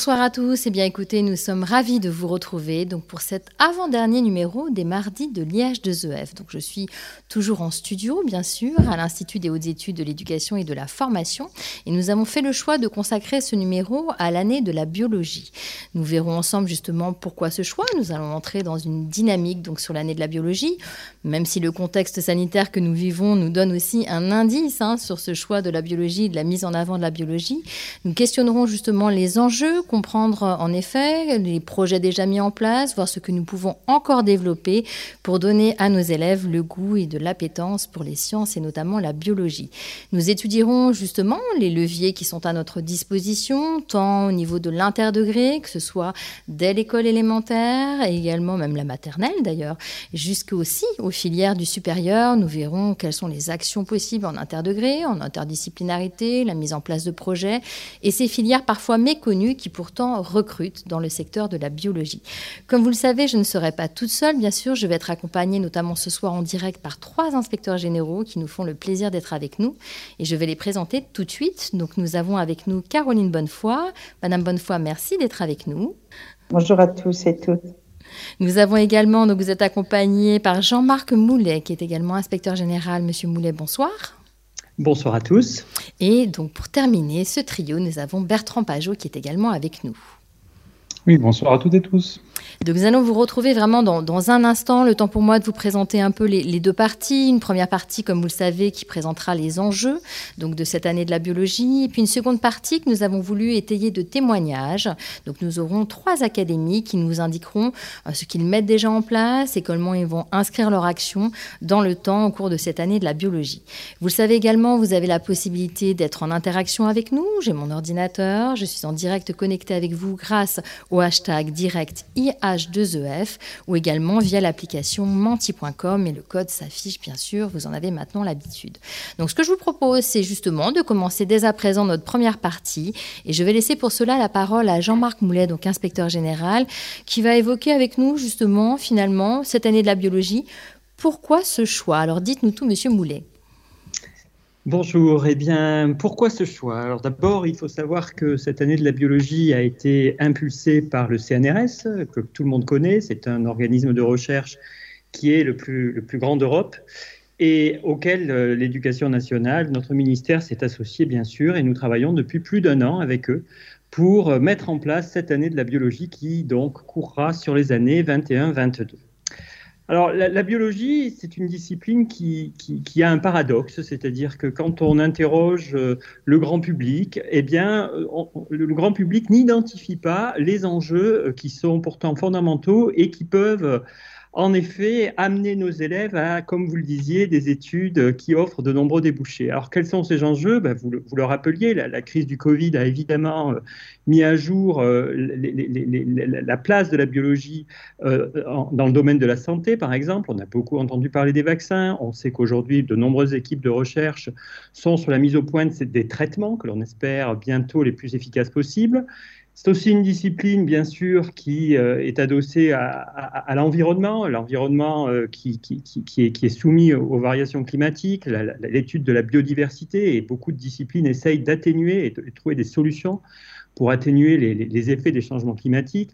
Bonsoir à tous et bien écoutez, nous sommes ravis de vous retrouver donc pour cet avant-dernier numéro des mardis de l'IH2EF. Donc je suis toujours en studio bien sûr à l'Institut des hautes études de l'éducation et de la formation et nous avons fait le choix de consacrer ce numéro à l'année de la biologie. Nous verrons ensemble justement pourquoi ce choix. Nous allons entrer dans une dynamique donc sur l'année de la biologie, même si le contexte sanitaire que nous vivons nous donne aussi un indice hein, sur ce choix de la biologie, de la mise en avant de la biologie. Nous questionnerons justement les enjeux comprendre en effet les projets déjà mis en place, voir ce que nous pouvons encore développer pour donner à nos élèves le goût et de l'appétence pour les sciences et notamment la biologie. Nous étudierons justement les leviers qui sont à notre disposition, tant au niveau de l'interdegré, que ce soit dès l'école élémentaire et également même la maternelle d'ailleurs, jusqu'aussi aux filières du supérieur. Nous verrons quelles sont les actions possibles en interdegré, en interdisciplinarité, la mise en place de projets et ces filières parfois méconnues qui pourtant recrutent dans le secteur de la biologie. Comme vous le savez, je ne serai pas toute seule, bien sûr. Je vais être accompagnée notamment ce soir en direct par trois inspecteurs généraux qui nous font le plaisir d'être avec nous. Et je vais les présenter tout de suite. Donc nous avons avec nous Caroline Bonnefoy. Madame Bonnefoy, merci d'être avec nous. Bonjour à tous et toutes. Nous avons également, donc vous êtes accompagné par Jean-Marc Moulet, qui est également inspecteur général. Monsieur Moulet, bonsoir. Bonsoir à tous. Et donc pour terminer ce trio, nous avons Bertrand Pajot qui est également avec nous. Oui, bonsoir à toutes et tous. Donc nous allons vous retrouver vraiment dans, un instant. Le temps pour moi de vous présenter un peu les, deux parties. Une première partie, comme vous le savez, qui présentera les enjeux donc de cette année de la biologie. Et puis une seconde partie que nous avons voulu étayer de témoignages. Donc nous aurons trois académies qui nous indiqueront euh, ce qu'ils mettent déjà en place et comment ils vont inscrire leur action dans le temps au cours de cette année de la biologie. Vous le savez également, vous avez la possibilité d'être en interaction avec nous. J'ai mon ordinateur, je suis en direct connecté avec vous grâce au hashtag direct IH2EF ou également via l'application menti.com et le code s'affiche bien sûr, vous en avez maintenant l'habitude. Donc ce que je vous propose, c'est justement de commencer dès à présent notre première partie et je vais laisser pour cela la parole à Jean-Marc Moulet, donc inspecteur général, qui va évoquer avec nous justement finalement cette année de la biologie. Pourquoi ce choix? Alors dites-nous tout, monsieur Moulet. Bonjour, eh bien, pourquoi ce choix? Alors d'abord, il faut savoir que cette année de la biologie a été impulsée par le CNRS, que tout le monde connaît, c'est un organisme de recherche qui est le plus, grand d'Europe et auquel euh, l'éducation nationale, notre ministère s'est associé bien sûr, et nous travaillons depuis plus d'un an avec eux pour euh, mettre en place cette année de la biologie qui donc courra sur les années 21-22. Alors, la, biologie, c'est une discipline qui, a un paradoxe, c'est-à-dire que quand on interroge euh, le grand public, eh bien, euh, le grand public n'identifie pas les enjeux euh, qui sont pourtant fondamentaux et qui peuvent en effet, amener nos élèves à, comme vous le disiez, des études qui offrent de nombreux débouchés. Alors, quels sont ces enjeux? Ben, vous, le, vous, le, rappeliez, la, crise du Covid a évidemment euh, mis à jour euh, la place de la biologie euh, dans le domaine de la santé, par exemple. On a beaucoup entendu parler des vaccins. On sait qu'aujourd'hui, de nombreuses équipes de recherche sont sur la mise au point de des traitements que l'on espère bientôt les plus efficaces possibles. C'est aussi une discipline, bien sûr, qui euh, est adossée à, l'environnement, l'environnement euh, qui, est, soumis aux variations climatiques, l'étude de la biodiversité, et beaucoup de disciplines essayent d'atténuer et de trouver des solutions pour atténuer les, effets des changements climatiques.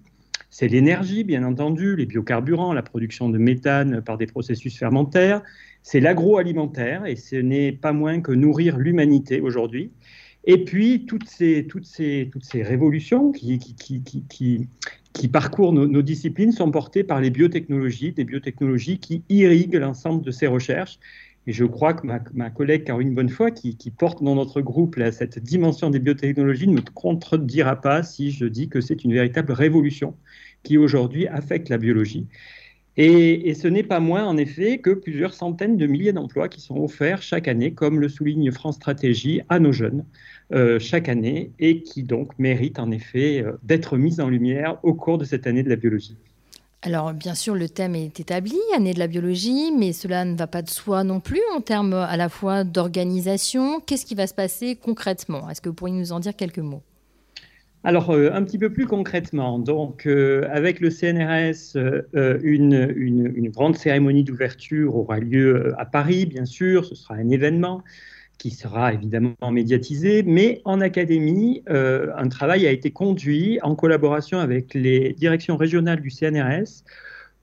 C'est l'énergie, bien entendu, les biocarburants, la production de méthane par des processus fermentaires. C'est l'agroalimentaire, et ce n'est pas moins que nourrir l'humanité aujourd'hui. Et puis, toutes ces, toutes ces, toutes ces révolutions qui, qui, qui, qui parcourent nos, disciplines sont portées par les biotechnologies, des biotechnologies qui irriguent l'ensemble de ces recherches. Et je crois que ma, collègue Caroline Bonnefoy, qui, porte dans notre groupe cette dimension des biotechnologies, ne me contredira pas si je dis que c'est une véritable révolution qui aujourd'hui affecte la biologie. Et, ce n'est pas moins, en effet, que plusieurs centaines de milliers d'emplois qui sont offerts chaque année, comme le souligne France Stratégie, à nos jeunes euh, chaque année, et qui donc méritent en effet euh, d'être mis en lumière au cours de cette année de la biologie. Alors, bien sûr, le thème est établi, année de la biologie, mais cela ne va pas de soi non plus en termes à la fois d'organisation. Qu'est-ce qui va se passer concrètement? Est-ce que vous pourriez nous en dire quelques mots? Alors, euh, un petit peu plus concrètement, donc euh, avec le CNRS, euh, une, une, grande cérémonie d'ouverture aura lieu à Paris, bien sûr, ce sera un événement qui sera évidemment médiatisé, mais en académie, un travail a été conduit en collaboration avec les directions régionales du CNRS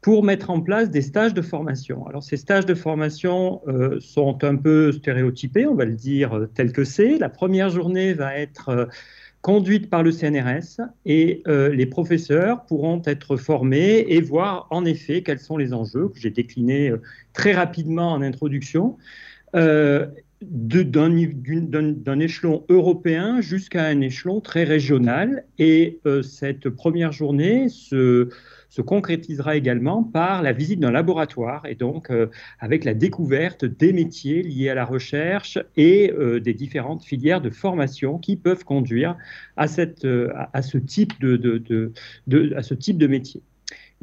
pour mettre en place des stages de formation. Alors ces stages de formation sont un peu stéréotypés, on va le dire tel que c'est. La première journée va être conduite par le CNRS et euh, les professeurs pourront être formés et voir en effet quels sont les enjeux que j'ai déclinés euh, très rapidement en introduction. Euh, d'un échelon européen jusqu'à un échelon très régional. Et cette première journée se, se concrétisera également par la visite d'un laboratoire et donc euh, avec la découverte des métiers liés à la recherche et euh, des différentes filières de formation qui peuvent conduire à, cette, euh, à, ce, type de, de, à ce type de métier.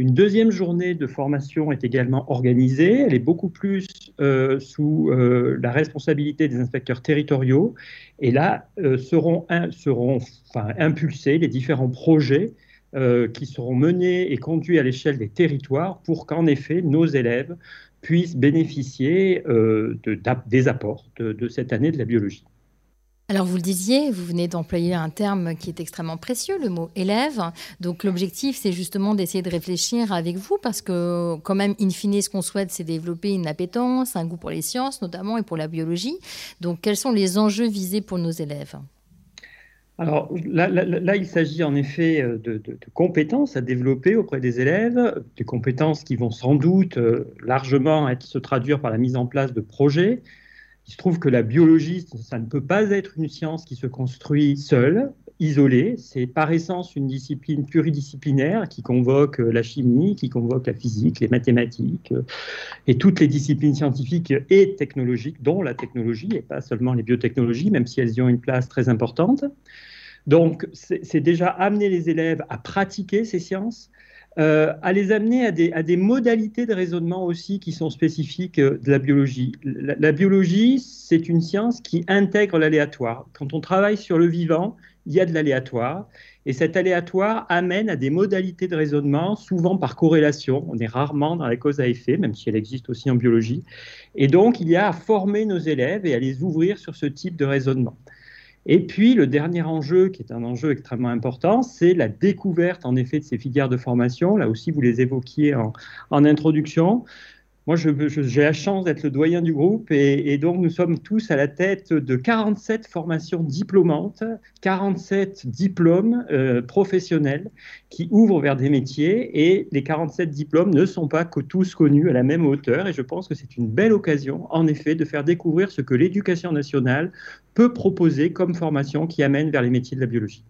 Une deuxième journée de formation est également organisée. Elle est beaucoup plus sous la responsabilité des inspecteurs territoriaux. Et là seront, seront impulsés les différents projets euh, qui seront menés et conduits à l'échelle des territoires pour qu'en effet nos élèves puissent bénéficier euh, des apports de, cette année de la biologie. Alors vous le disiez, vous venez d'employer un terme qui est extrêmement précieux, le mot élève. Donc l'objectif, c'est justement d'essayer de réfléchir avec vous, parce que quand même, in fine, ce qu'on souhaite, c'est développer une appétence, un goût pour les sciences notamment et pour la biologie. Donc quels sont les enjeux visés pour nos élèves? Alors là, il s'agit en effet euh, de, compétences à développer auprès des élèves, des compétences qui vont sans doute euh, largement être, se traduire par la mise en place de projets. Il se trouve que la biologie, ça ne peut pas être une science qui se construit seule, isolée. C'est par essence une discipline pluridisciplinaire qui convoque euh, la chimie, qui convoque la physique, les mathématiques et toutes les disciplines scientifiques et technologiques, dont la technologie et pas seulement les biotechnologies, même si elles y ont une place très importante. Donc, c'est déjà amener les élèves à pratiquer ces sciences, euh, à les amener à des, modalités de raisonnement aussi qui sont spécifiques euh, de la biologie. La, biologie, c'est une science qui intègre l'aléatoire. Quand on travaille sur le vivant, il y a de l'aléatoire. Et cet aléatoire amène à des modalités de raisonnement, souvent par corrélation. On est rarement dans la cause à effet, même si elle existe aussi en biologie. Et donc, il y a à former nos élèves et à les ouvrir sur ce type de raisonnement. Et puis, le dernier enjeu, qui est un enjeu extrêmement important, c'est la découverte, en effet, de ces filières de formation. Là aussi, vous les évoquiez en, en introduction. Moi, j'ai la chance d'être le doyen du groupe et, donc nous sommes tous à la tête de 47 formations diplômantes, 47 diplômes euh, professionnels qui ouvrent vers des métiers et les 47 diplômes ne sont pas tous connus à la même hauteur et je pense que c'est une belle occasion, en effet, de faire découvrir ce que l'éducation nationale peut proposer comme formation qui amène vers les métiers de la biologie.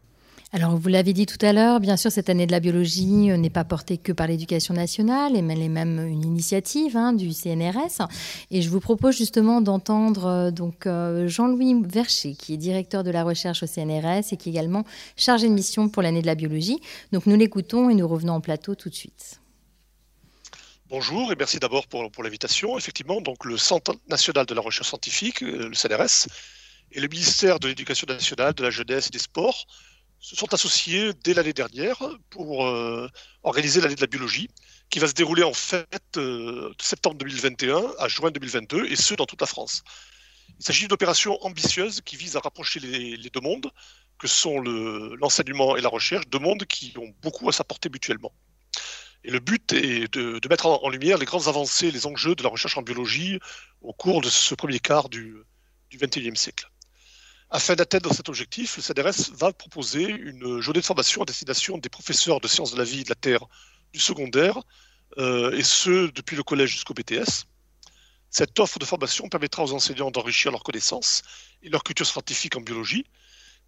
Alors, vous l'avez dit tout à l'heure, bien sûr, cette année de la biologie euh, n'est pas portée que par l'éducation nationale, elle est même une initiative hein, du CNRS. Et je vous propose justement d'entendre euh, donc euh, Jean-Louis Vercher, qui est directeur de la recherche au CNRS et qui est également chargé de mission pour l'année de la biologie. Donc, nous l'écoutons et nous revenons en plateau tout de suite. Bonjour et merci d'abord pour, pour l'invitation. Effectivement, donc le Centre national de la recherche scientifique, le CNRS, et le ministère de l'Éducation nationale, de la jeunesse et des sports se sont associés dès l'année dernière pour euh, organiser l'année de la biologie, qui va se dérouler en fait euh, de septembre 2021 à juin 2022, et ce dans toute la France. Il s'agit d'une opération ambitieuse qui vise à rapprocher les, deux mondes, que sont l'enseignement et la recherche, deux mondes qui ont beaucoup à s'apporter mutuellement. Et le but est de, mettre en, lumière les grandes avancées, les enjeux de la recherche en biologie au cours de ce premier quart du XXIe siècle. Afin d'atteindre cet objectif, le CNRS va proposer une journée de formation à destination des professeurs de sciences de la vie et de la Terre du secondaire, euh, et ce depuis le collège jusqu'au BTS, Cette offre de formation permettra aux enseignants d'enrichir leurs connaissances et leur culture scientifique en biologie,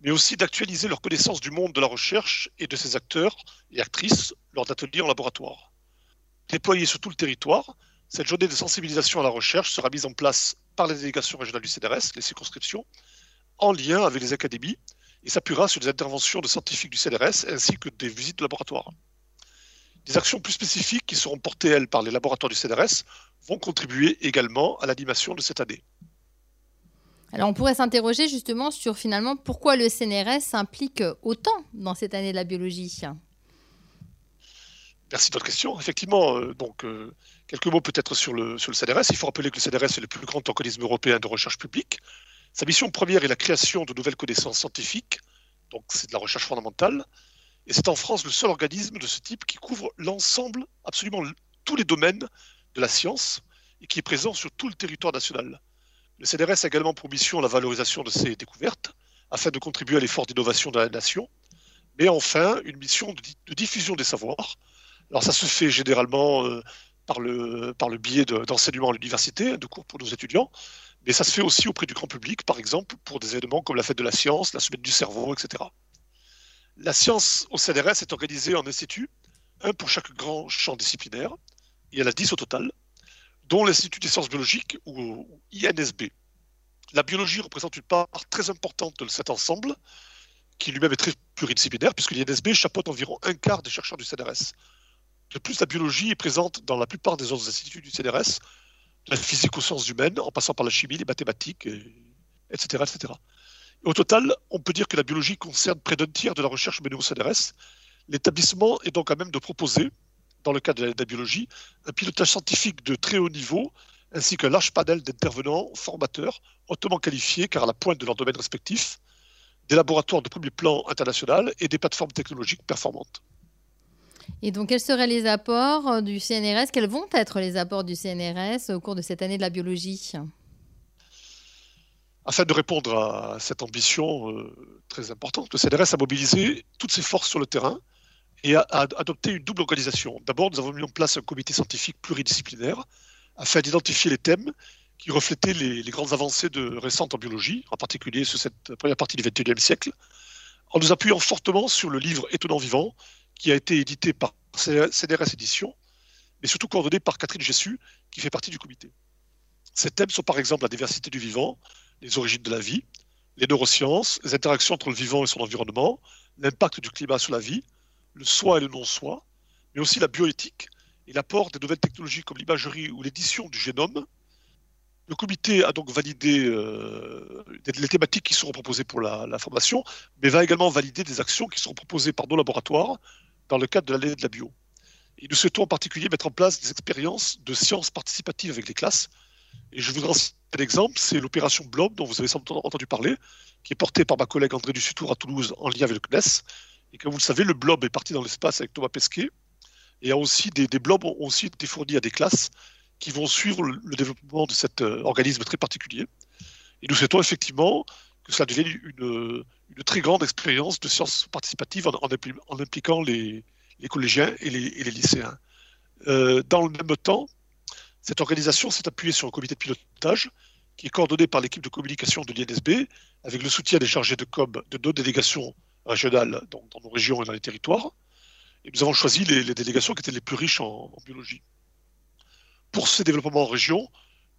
mais aussi d'actualiser leur connaissance du monde de la recherche et de ses acteurs et actrices lors d'ateliers en laboratoire. Déployée sur tout le territoire, cette journée de sensibilisation à la recherche sera mise en place par les délégations régionales du CNRS, les circonscriptions, en lien avec les académies, et s'appuiera sur des interventions de scientifiques du CNRS ainsi que des visites de laboratoire. Des actions plus spécifiques qui seront portées, elles, par les laboratoires du CNRS vont contribuer également à l'animation de cette année. Alors on pourrait s'interroger justement sur finalement pourquoi le CNRS s'implique autant dans cette année de la biologie? Merci de votre question. Effectivement, euh, donc, euh, quelques mots peut-être sur le, sur le CNRS. Il faut rappeler que le CNRS est le plus grand organisme européen de recherche publique. Sa mission première est la création de nouvelles connaissances scientifiques, donc c'est de la recherche fondamentale. Et c'est en France le seul organisme de ce type qui couvre l'ensemble, absolument tous les domaines de la science et qui est présent sur tout le territoire national. Le CNRS a également pour mission la valorisation de ces découvertes afin de contribuer à l'effort d'innovation de la nation, mais enfin une mission de, diffusion des savoirs. Alors ça se fait généralement euh, par, le, par le biais d'enseignement à l'université, de cours pour nos étudiants, mais ça se fait aussi auprès du grand public, par exemple pour des événements comme la fête de la science, la semaine du cerveau, etc. La science au CNRS est organisée en instituts, un pour chaque grand champ disciplinaire. Il y en a 10 au total, dont l'Institut des sciences biologiques ou INSB. La biologie représente une part très importante de cet ensemble, qui lui-même est très pluridisciplinaire, puisque l'INSB chapeaute environ un quart des chercheurs du CNRS. De plus, la biologie est présente dans la plupart des autres instituts du CNRS, la physique aux sciences humaines, en passant par la chimie, les mathématiques, etc.. Au total, on peut dire que la biologie concerne près d'un tiers de la recherche menée au CNRS. L'établissement est donc à même de proposer, dans le cadre de la biologie, un pilotage scientifique de très haut niveau, ainsi qu'un large panel d'intervenants formateurs hautement qualifiés, car à la pointe de leur domaine respectif, des laboratoires de premier plan international et des plateformes technologiques performantes. Et donc, quels seraient les apports du CNRS Quels vont être les apports du CNRS au cours de cette année de la biologie? Afin de répondre à cette ambition euh, très importante, le CNRS a mobilisé toutes ses forces sur le terrain et a, adopté une double organisation. D'abord, nous avons mis en place un comité scientifique pluridisciplinaire afin d'identifier les thèmes qui reflétaient les, grandes avancées de, récentes en biologie, en particulier sur cette première partie du XXIe siècle, en nous appuyant fortement sur le livre Étonnant vivant, qui a été édité par CNRS Éditions, mais surtout coordonné par Catherine Jessu, qui fait partie du comité. Ces thèmes sont par exemple la diversité du vivant, les origines de la vie, les neurosciences, les interactions entre le vivant et son environnement, l'impact du climat sur la vie, le soi et le non-soi, mais aussi la bioéthique et l'apport des nouvelles technologies comme l'imagerie ou l'édition du génome. Le comité a donc validé euh, les thématiques qui seront proposées pour la, formation, mais va également valider des actions qui seront proposées par nos laboratoires dans le cadre de l'année de la bio. Et nous souhaitons en particulier mettre en place des expériences de sciences participatives avec les classes. Et je voudrais un exemple, c'est l'opération Blob, dont vous avez sans entendu parler, qui est portée par ma collègue André Dussutour à Toulouse en lien avec le CNES. Et comme vous le savez, le Blob est parti dans l'espace avec Thomas Pesquet. Et a aussi des, Blobs ont aussi été fournis à des classes qui vont suivre le, développement de cet euh, organisme très particulier. Et nous souhaitons effectivement que cela devienne une, très grande expérience de sciences participatives en, impliquant les, collégiens et les, lycéens. Euh, dans le même temps, cette organisation s'est appuyée sur un comité de pilotage qui est coordonné par l'équipe de communication de l'INSB avec le soutien des chargés de com de nos délégations régionales dans, nos régions et dans les territoires. Et nous avons choisi les, délégations qui étaient les plus riches en, biologie. Pour ces développements en région,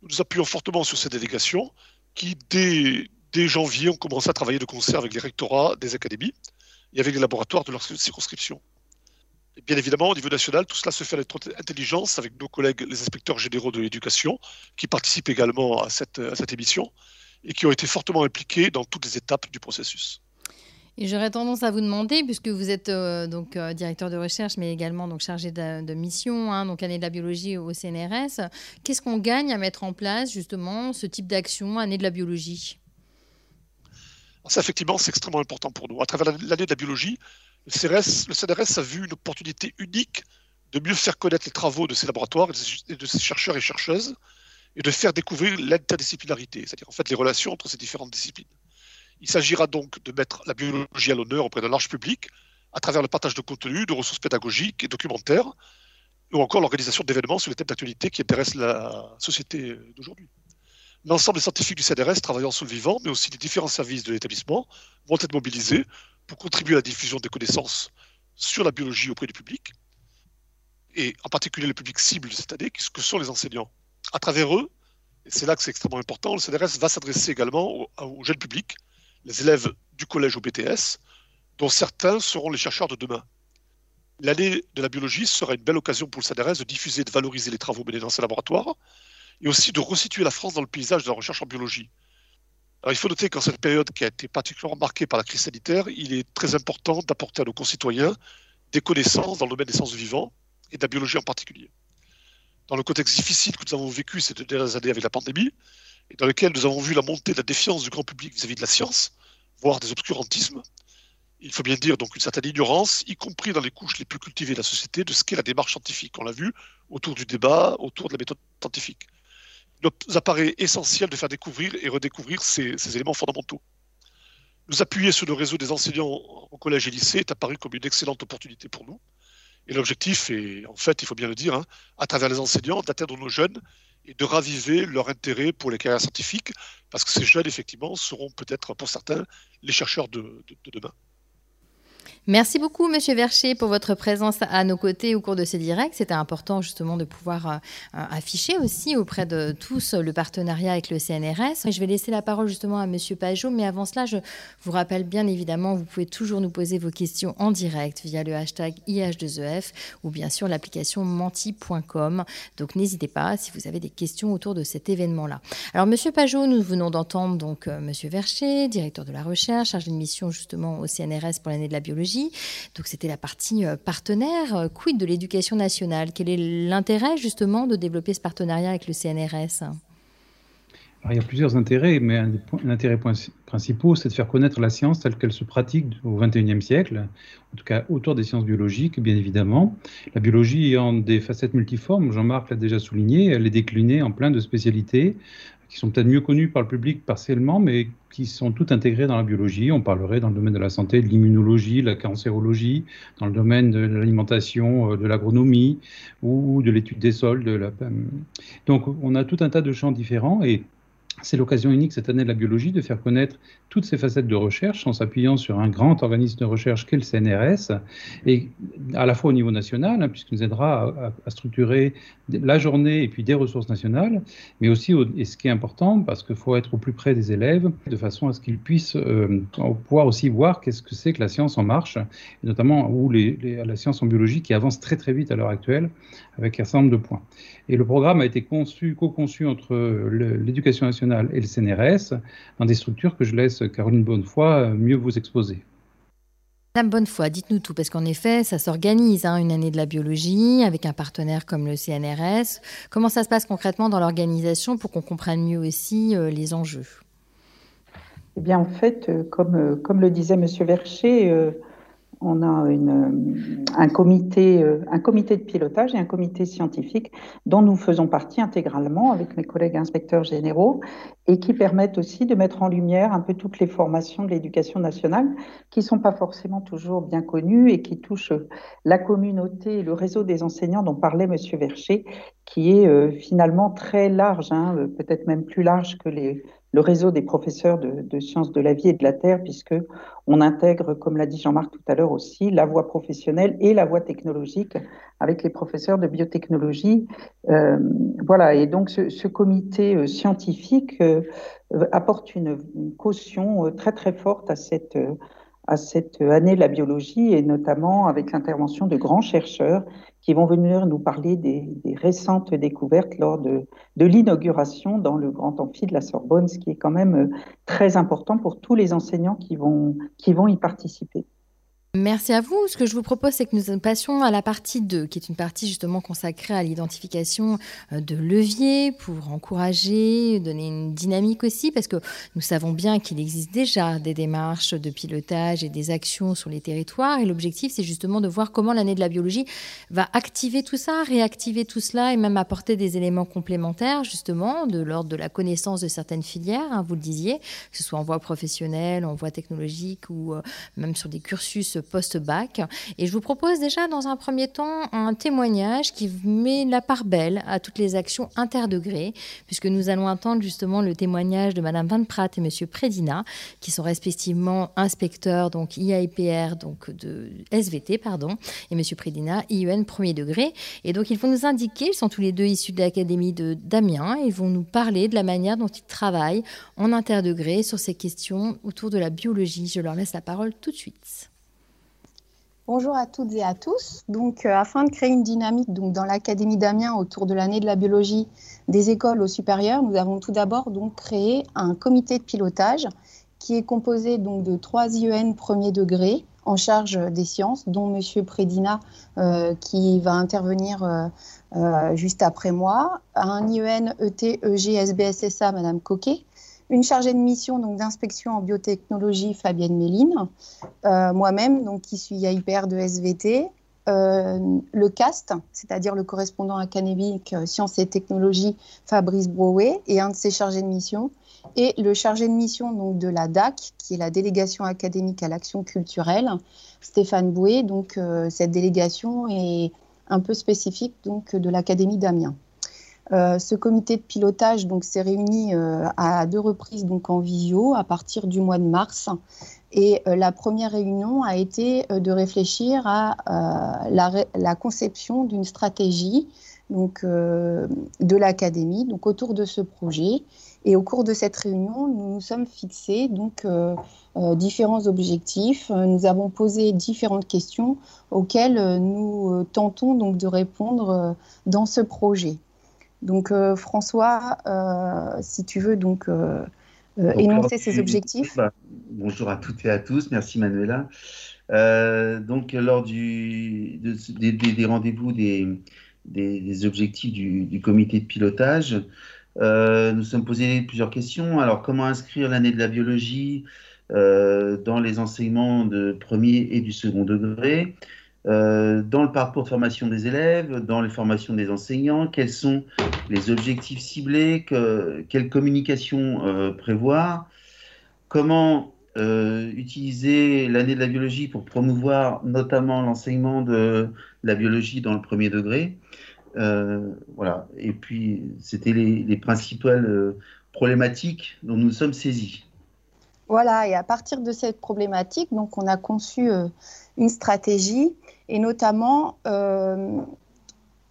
nous nous appuyons fortement sur ces délégations qui, dès, dès janvier, ont commencé à travailler de concert avec les rectorats des académies et avec les laboratoires de leur circonscription. Bien évidemment, au niveau national, tout cela se fait avec intelligence avec nos collègues, les inspecteurs généraux de l'éducation, qui participent également à cette, émission et qui ont été fortement impliqués dans toutes les étapes du processus. Et j'aurais tendance à vous demander, puisque vous êtes euh, donc euh, directeur de recherche, mais également donc chargé de, mission, hein, donc année de la biologie au CNRS, qu'est-ce qu'on gagne à mettre en place justement ce type d'action, année de la biologie? Ça, effectivement, c'est extrêmement important pour nous. À travers l'année de la biologie, le CNRS, a vu une opportunité unique de mieux faire connaître les travaux de ces laboratoires et de ces chercheurs et chercheuses et de faire découvrir l'interdisciplinarité, c'est-à-dire en fait les relations entre ces différentes disciplines. Il s'agira donc de mettre la biologie à l'honneur auprès d'un large public à travers le partage de contenu, de ressources pédagogiques et documentaires, ou encore l'organisation d'événements sur les thèmes d'actualité qui intéressent la société d'aujourd'hui. L'ensemble des scientifiques du CNRS travaillant sur le vivant, mais aussi les différents services de l'établissement, vont être mobilisés pour contribuer à la diffusion des connaissances sur la biologie auprès du public, et en particulier le public cible de cette année, que sont les enseignants. À travers eux, et c'est là que c'est extrêmement important, le CNRS va s'adresser également au, jeune public, les élèves du collège au BTS, dont certains seront les chercheurs de demain. L'année de la biologie sera une belle occasion pour le CNRS de diffuser et de valoriser les travaux menés dans ces laboratoires et aussi de resituer la France dans le paysage de la recherche en biologie. Alors, il faut noter qu'en cette période qui a été particulièrement marquée par la crise sanitaire, il est très important d'apporter à nos concitoyens des connaissances dans le domaine des sciences vivants et de la biologie en particulier. Dans le contexte difficile que nous avons vécu ces deux dernières années avec la pandémie, et dans lequel nous avons vu la montée de la défiance du grand public vis-à-vis -vis de la science, voire des obscurantismes, il faut bien dire donc une certaine ignorance, y compris dans les couches les plus cultivées de la société, de ce qu'est la démarche scientifique. On l'a vu autour du débat, autour de la méthode scientifique. Nous apparaît essentiel de faire découvrir et redécouvrir ces, éléments fondamentaux. Nous appuyer sur le réseau des enseignants au collège et lycée est apparu comme une excellente opportunité pour nous. Et l'objectif est, en fait, il faut bien le dire, hein, à travers les enseignants, d'atteindre nos jeunes et de raviver leur intérêt pour les carrières scientifiques, parce que ces jeunes, effectivement, seront peut-être, pour certains, les chercheurs de demain. Merci beaucoup, Monsieur Vercher, pour votre présence à nos côtés au cours de ces directs. C'était important justement de pouvoir euh, afficher aussi auprès de tous le partenariat avec le CNRS. Je vais laisser la parole justement à Monsieur Pajot, mais avant cela, je vous rappelle bien évidemment, vous pouvez toujours nous poser vos questions en direct via le hashtag IH2EF e ou bien sûr l'application menti.com. Donc n'hésitez pas si vous avez des questions autour de cet événement-là. Alors, Monsieur Pajot, nous venons d'entendre donc euh, Monsieur Vercher, directeur de la recherche, chargé de mission justement au CNRS pour l'année de la biologie donc c'était la partie euh, partenaire. Euh, quid de l'éducation nationale? Quel est l'intérêt justement de développer ce partenariat avec le CNRS il y a plusieurs intérêts, mais un des intérêts principaux, c'est de faire connaître la science telle qu'elle se pratique au XXIe siècle, en tout cas autour des sciences biologiques, bien évidemment. La biologie ayant des facettes multiformes, Jean-Marc l'a déjà souligné, elle est déclinée en plein de spécialités, qui sont peut-être mieux connues par le public partiellement, mais qui sont toutes intégrées dans la biologie. On parlerait dans le domaine de la santé, de l'immunologie, la cancérologie, dans le domaine de l'alimentation, euh, de l'agronomie ou de l'étude des sols. De la... Donc on a tout un tas de champs différents et c'est l'occasion unique cette année de la biologie de faire connaître toutes ces facettes de recherche en s'appuyant sur un grand organisme de recherche qu'est le CNRS, et à la fois au niveau national, hein, puisqu'il nous aidera à, structurer la journée et puis des ressources nationales, mais aussi, et ce qui est important, parce qu'il faut être au plus près des élèves, de façon à ce qu'ils puissent euh, pouvoir aussi voir qu'est-ce que c'est que la science en marche, et notamment où la science en biologie qui avance très très vite à l'heure actuelle, avec un certain nombre de points. Et le programme a été conçu, co-conçu entre l'éducation nationale et le CNRS dans des structures que je laisse Caroline Bonnefoy mieux vous exposer. Madame Bonnefoy, dites-nous tout, parce qu'en effet, ça s'organise, hein, une année de la biologie, avec un partenaire comme le CNRS. Comment ça se passe concrètement dans l'organisation pour qu'on comprenne mieux aussi euh, les enjeux? Eh bien, en fait, euh, comme, euh, comme le disait M. Vercher, on a une, un, comité, euh, un comité de pilotage et un comité scientifique dont nous faisons partie intégralement avec mes collègues inspecteurs généraux et qui permettent aussi de mettre en lumière un peu toutes les formations de l'éducation nationale qui ne sont pas forcément toujours bien connues et qui touchent la communauté et le réseau des enseignants dont parlait M. Vercher, qui est euh, finalement très large, hein, peut-être même plus large que les, le réseau des professeurs de, sciences de la vie et de la terre, puisque on intègre, comme l'a dit Jean-Marc tout à l'heure aussi, la voie professionnelle et la voie technologique avec les professeurs de biotechnologie. Euh, voilà, et donc ce, comité euh, scientifique euh, apporte une, une, caution très très forte à cette à cette année de la biologie et notamment avec l'intervention de grands chercheurs qui vont venir nous parler des, récentes découvertes lors de, l'inauguration dans le grand amphi de la Sorbonne, ce qui est quand même très important pour tous les enseignants qui vont y participer. Merci à vous. Ce que je vous propose, c'est que nous passions à la partie 2, qui est une partie justement consacrée à l'identification euh, de leviers pour encourager, donner une dynamique aussi, parce que nous savons bien qu'il existe déjà des démarches de pilotage et des actions sur les territoires. Et l'objectif, c'est justement de voir comment l'année de la biologie va activer tout ça, réactiver tout cela et même apporter des éléments complémentaires, justement, de l'ordre de la connaissance de certaines filières, hein, vous le disiez, que ce soit en voie professionnelle, en voie technologique ou euh, même sur des cursus post-bac. Et je vous propose déjà dans un premier temps un témoignage qui met la part belle à toutes les actions interdegrés, puisque nous allons entendre justement le témoignage de Madame Van Pratt et Monsieur Prédina, qui sont respectivement inspecteurs donc IAIPR donc de SVT pardon, et Monsieur Prédina IUN premier degré. Et donc ils vont nous indiquer, ils sont tous les deux issus de l'académie de Damien, ils vont nous parler de la manière dont ils travaillent en interdegré sur ces questions autour de la biologie. Je leur laisse la parole tout de suite. Bonjour à toutes et à tous. Donc, euh, afin de créer une dynamique donc, dans l'Académie d'Amiens autour de l'année de la biologie des écoles au supérieur, nous avons tout d'abord donc créé un comité de pilotage qui est composé donc de trois IEN premier degré en charge des sciences, dont M. Prédina euh, qui va intervenir euh, juste après moi, un IEN ET EG SBSSA, Madame Coquet, une chargée de mission donc d'inspection en biotechnologie, Fabienne Méline, euh, moi-même donc qui suis hyper de SVT, euh, le CAST, c'est-à-dire le correspondant académique euh, sciences et technologies, Fabrice Brouet, et un de ses chargés de mission, et le chargé de mission donc de la DAC, qui est la délégation académique à l'action culturelle, Stéphane Bouet. Donc cette délégation est un peu spécifique donc de l'Académie d'Amiens. Euh, ce comité de pilotage donc s'est réuni euh, à deux reprises donc en visio à partir du mois de mars. Et euh, la première réunion a été de réfléchir à la, conception d'une stratégie donc, de l'académie donc autour de ce projet. Et au cours de cette réunion, nous nous sommes fixés donc différents objectifs. Nous avons posé différentes questions auxquelles nous tentons donc de répondre dans ce projet. Donc euh, François, euh, si tu veux donc, euh, énoncer ces objectifs. Bah, bonjour à toutes et à tous, merci Manuela. donc lors du, des, rendez-vous des, des, objectifs du, comité de pilotage, nous sommes posés plusieurs questions. Alors comment inscrire l'année de la biologie dans les enseignements de premier et du second degré? Euh, dans le parcours de formation des élèves, dans les formations des enseignants, quels sont les objectifs ciblés, que, quelle communication euh, prévoir, comment euh, utiliser l'année de la biologie pour promouvoir notamment l'enseignement de la biologie dans le premier degré. voilà, et puis c'était les, les, principales problématiques dont nous sommes saisis. Voilà, et à partir de cette problématique, donc on a conçu une stratégie et notamment euh,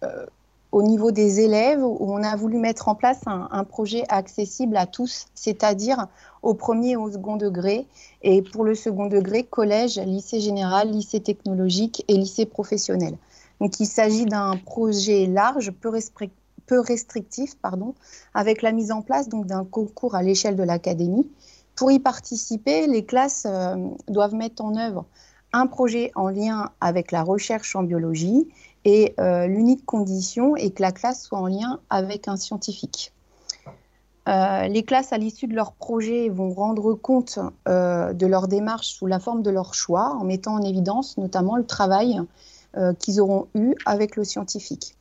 euh, au niveau des élèves où on a voulu mettre en place un, projet accessible à tous, c'est-à-dire au premier et au second degré, et pour le second degré, collège, lycée général, lycée technologique et lycée professionnel. Donc il s'agit d'un projet large, peu, restrictif, pardon, avec la mise en place d'un concours à l'échelle de l'académie. Pour y participer, les classes euh, doivent mettre en œuvre un projet en lien avec la recherche en biologie et euh, l'unique condition est que la classe soit en lien avec un scientifique. Euh, les classes, à l'issue de leur projet, vont rendre compte euh, de leur démarche sous la forme de leur choix, en mettant en évidence notamment le travail qu'ils auront eu avec le scientifique.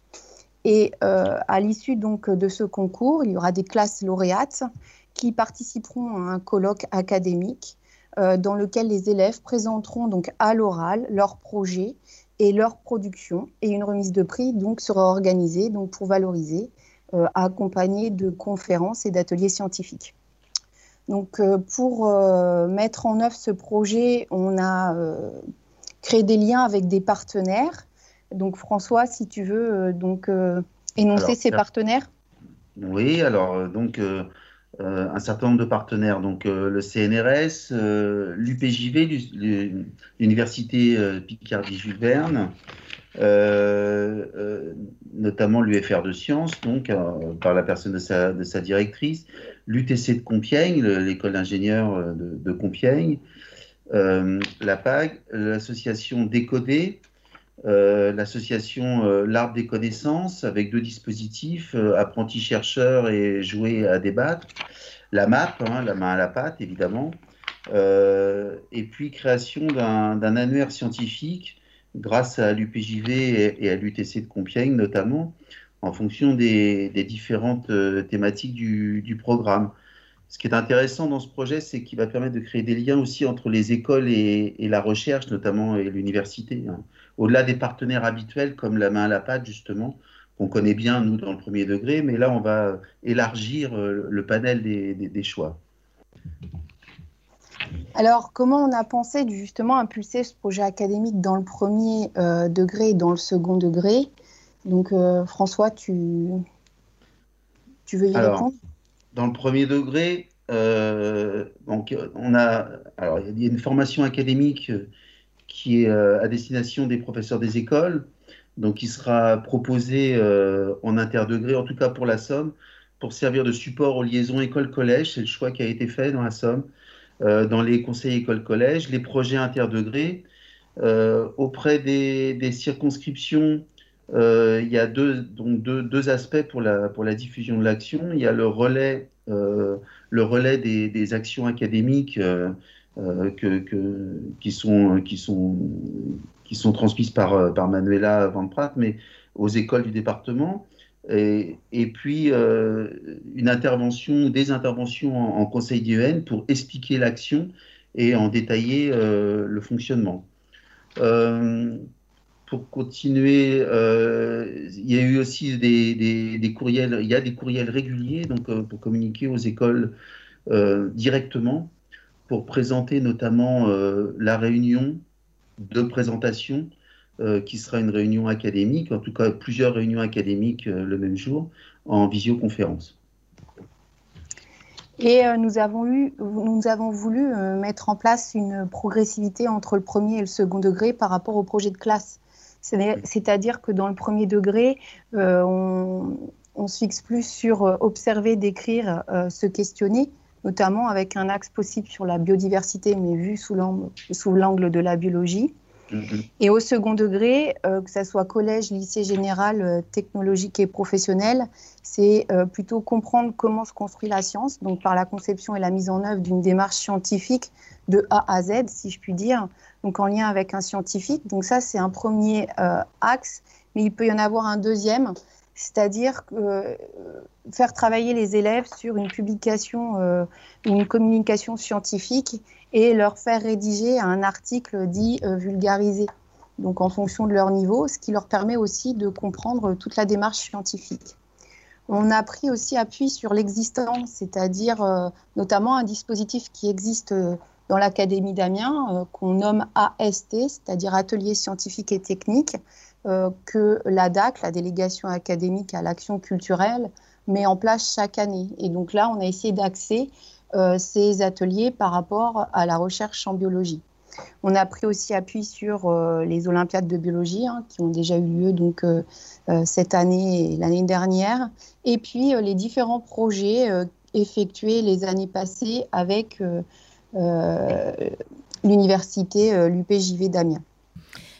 Et à l'issue donc de ce concours, il y aura des classes lauréates qui participeront à un colloque académique euh, dans lequel les élèves présenteront donc à l'oral leurs projets et leur production et une remise de prix donc sera organisée donc pour valoriser euh, accompagnée de conférences et d'ateliers scientifiques. Donc euh, pour mettre en œuvre ce projet, on a créé des liens avec des partenaires. Donc François, si tu veux donc énoncer ces partenaires? Oui, alors donc euh, un certain nombre de partenaires, donc euh, le CNRS, euh, l'UPJV, l'Université Picardie-Jules Verne, notamment l'UFR de sciences, donc par la personne de sa, directrice, l'UTC de Compiègne, l'école d'ingénieurs de, Compiègne, la PAG, l'association Décodé, euh, l'association euh, L'Arbre des connaissances avec deux dispositifs, euh, apprentis chercheurs et jouer à débattre, la MAP, hein, la main à la pâte évidemment, et puis création d'un annuaire scientifique grâce à l'UPJV et, à l'UTC de Compiègne notamment, en fonction des, différentes thématiques du, du, programme. ce qui est intéressant dans ce projet, c'est qu'il va permettre de créer des liens aussi entre les écoles et, la recherche, notamment et l'université. Hein. Au-delà des partenaires habituels comme la main à la pâte, justement, qu'on connaît bien, nous, dans le premier degré, mais là, on va élargir euh, le panel des, choix. Alors, comment on a pensé justement impulser ce projet académique dans le premier euh, degré et dans le second degré? Donc, euh, François, tu, tu veux y répondre? dans le premier degré, euh, donc on a, alors il y a une formation académique euh, qui est euh, à destination des professeurs des écoles, donc qui sera proposée en interdegré, en tout cas pour la Somme, pour servir de support aux liaisons école-collège. C'est le choix qui a été fait dans la Somme, dans les conseils école-collège, les projets interdegrés. auprès des, circonscriptions, euh, il y a deux, donc deux, aspects pour la, diffusion de l'action. Il y a le relais, euh, le relais des, actions académiques euh, que, qui, sont, qui, transmises par, par Manuela Van Pratt, mais aux écoles du département. Et, puis une intervention, des interventions en, conseil d'IEN pour expliquer l'action et en détailler le fonctionnement pour continuer, euh, il y a eu aussi des, courriels, il y a des courriels réguliers donc, euh, pour communiquer aux écoles euh, directement, pour présenter notamment la réunion de présentation qui sera une réunion académique, en tout cas plusieurs réunions académiques le même jour, en visioconférence. Et nous, avons eu, nous avons voulu mettre en place une progressivité entre le premier et le second degré par rapport au projet de classe. C'est-à-dire que dans le premier degré, euh, on, se fixe plus sur euh, observer, décrire, euh, se questionner, notamment avec un axe possible sur la biodiversité, mais vu sous l'angle de la biologie. Mm-hmm. Et au second degré, que ce soit collège, lycée général, technologique et professionnel, c'est plutôt comprendre comment se construit la science, donc par la conception et la mise en œuvre d'une démarche scientifique de A à Z, si je puis dire, donc en lien avec un scientifique. Donc ça, c'est un premier euh, axe, mais il peut y en avoir un deuxième, c'est-à-dire euh, faire travailler les élèves sur une publication, euh, une communication scientifique et leur faire rédiger un article dit vulgarisé. Donc en fonction de leur niveau, ce qui leur permet aussi de comprendre toute la démarche scientifique. On a pris aussi appui sur l'existant, c'est-à-dire notamment un dispositif qui existe dans l'Académie d'Amiens, euh, qu'on nomme AST, c'est-à-dire Atelier scientifique et technique, euh, que la DAC, la délégation académique à l'action culturelle, met en place chaque année. Et donc là, on a essayé d'axer euh, ces ateliers par rapport à la recherche en biologie. On a pris aussi appui sur les Olympiades de biologie hein, qui ont déjà eu lieu donc cette année et l'année dernière, et puis les différents projets effectués les années passées avec euh, l'université, euh, l'UPJV d'Amiens.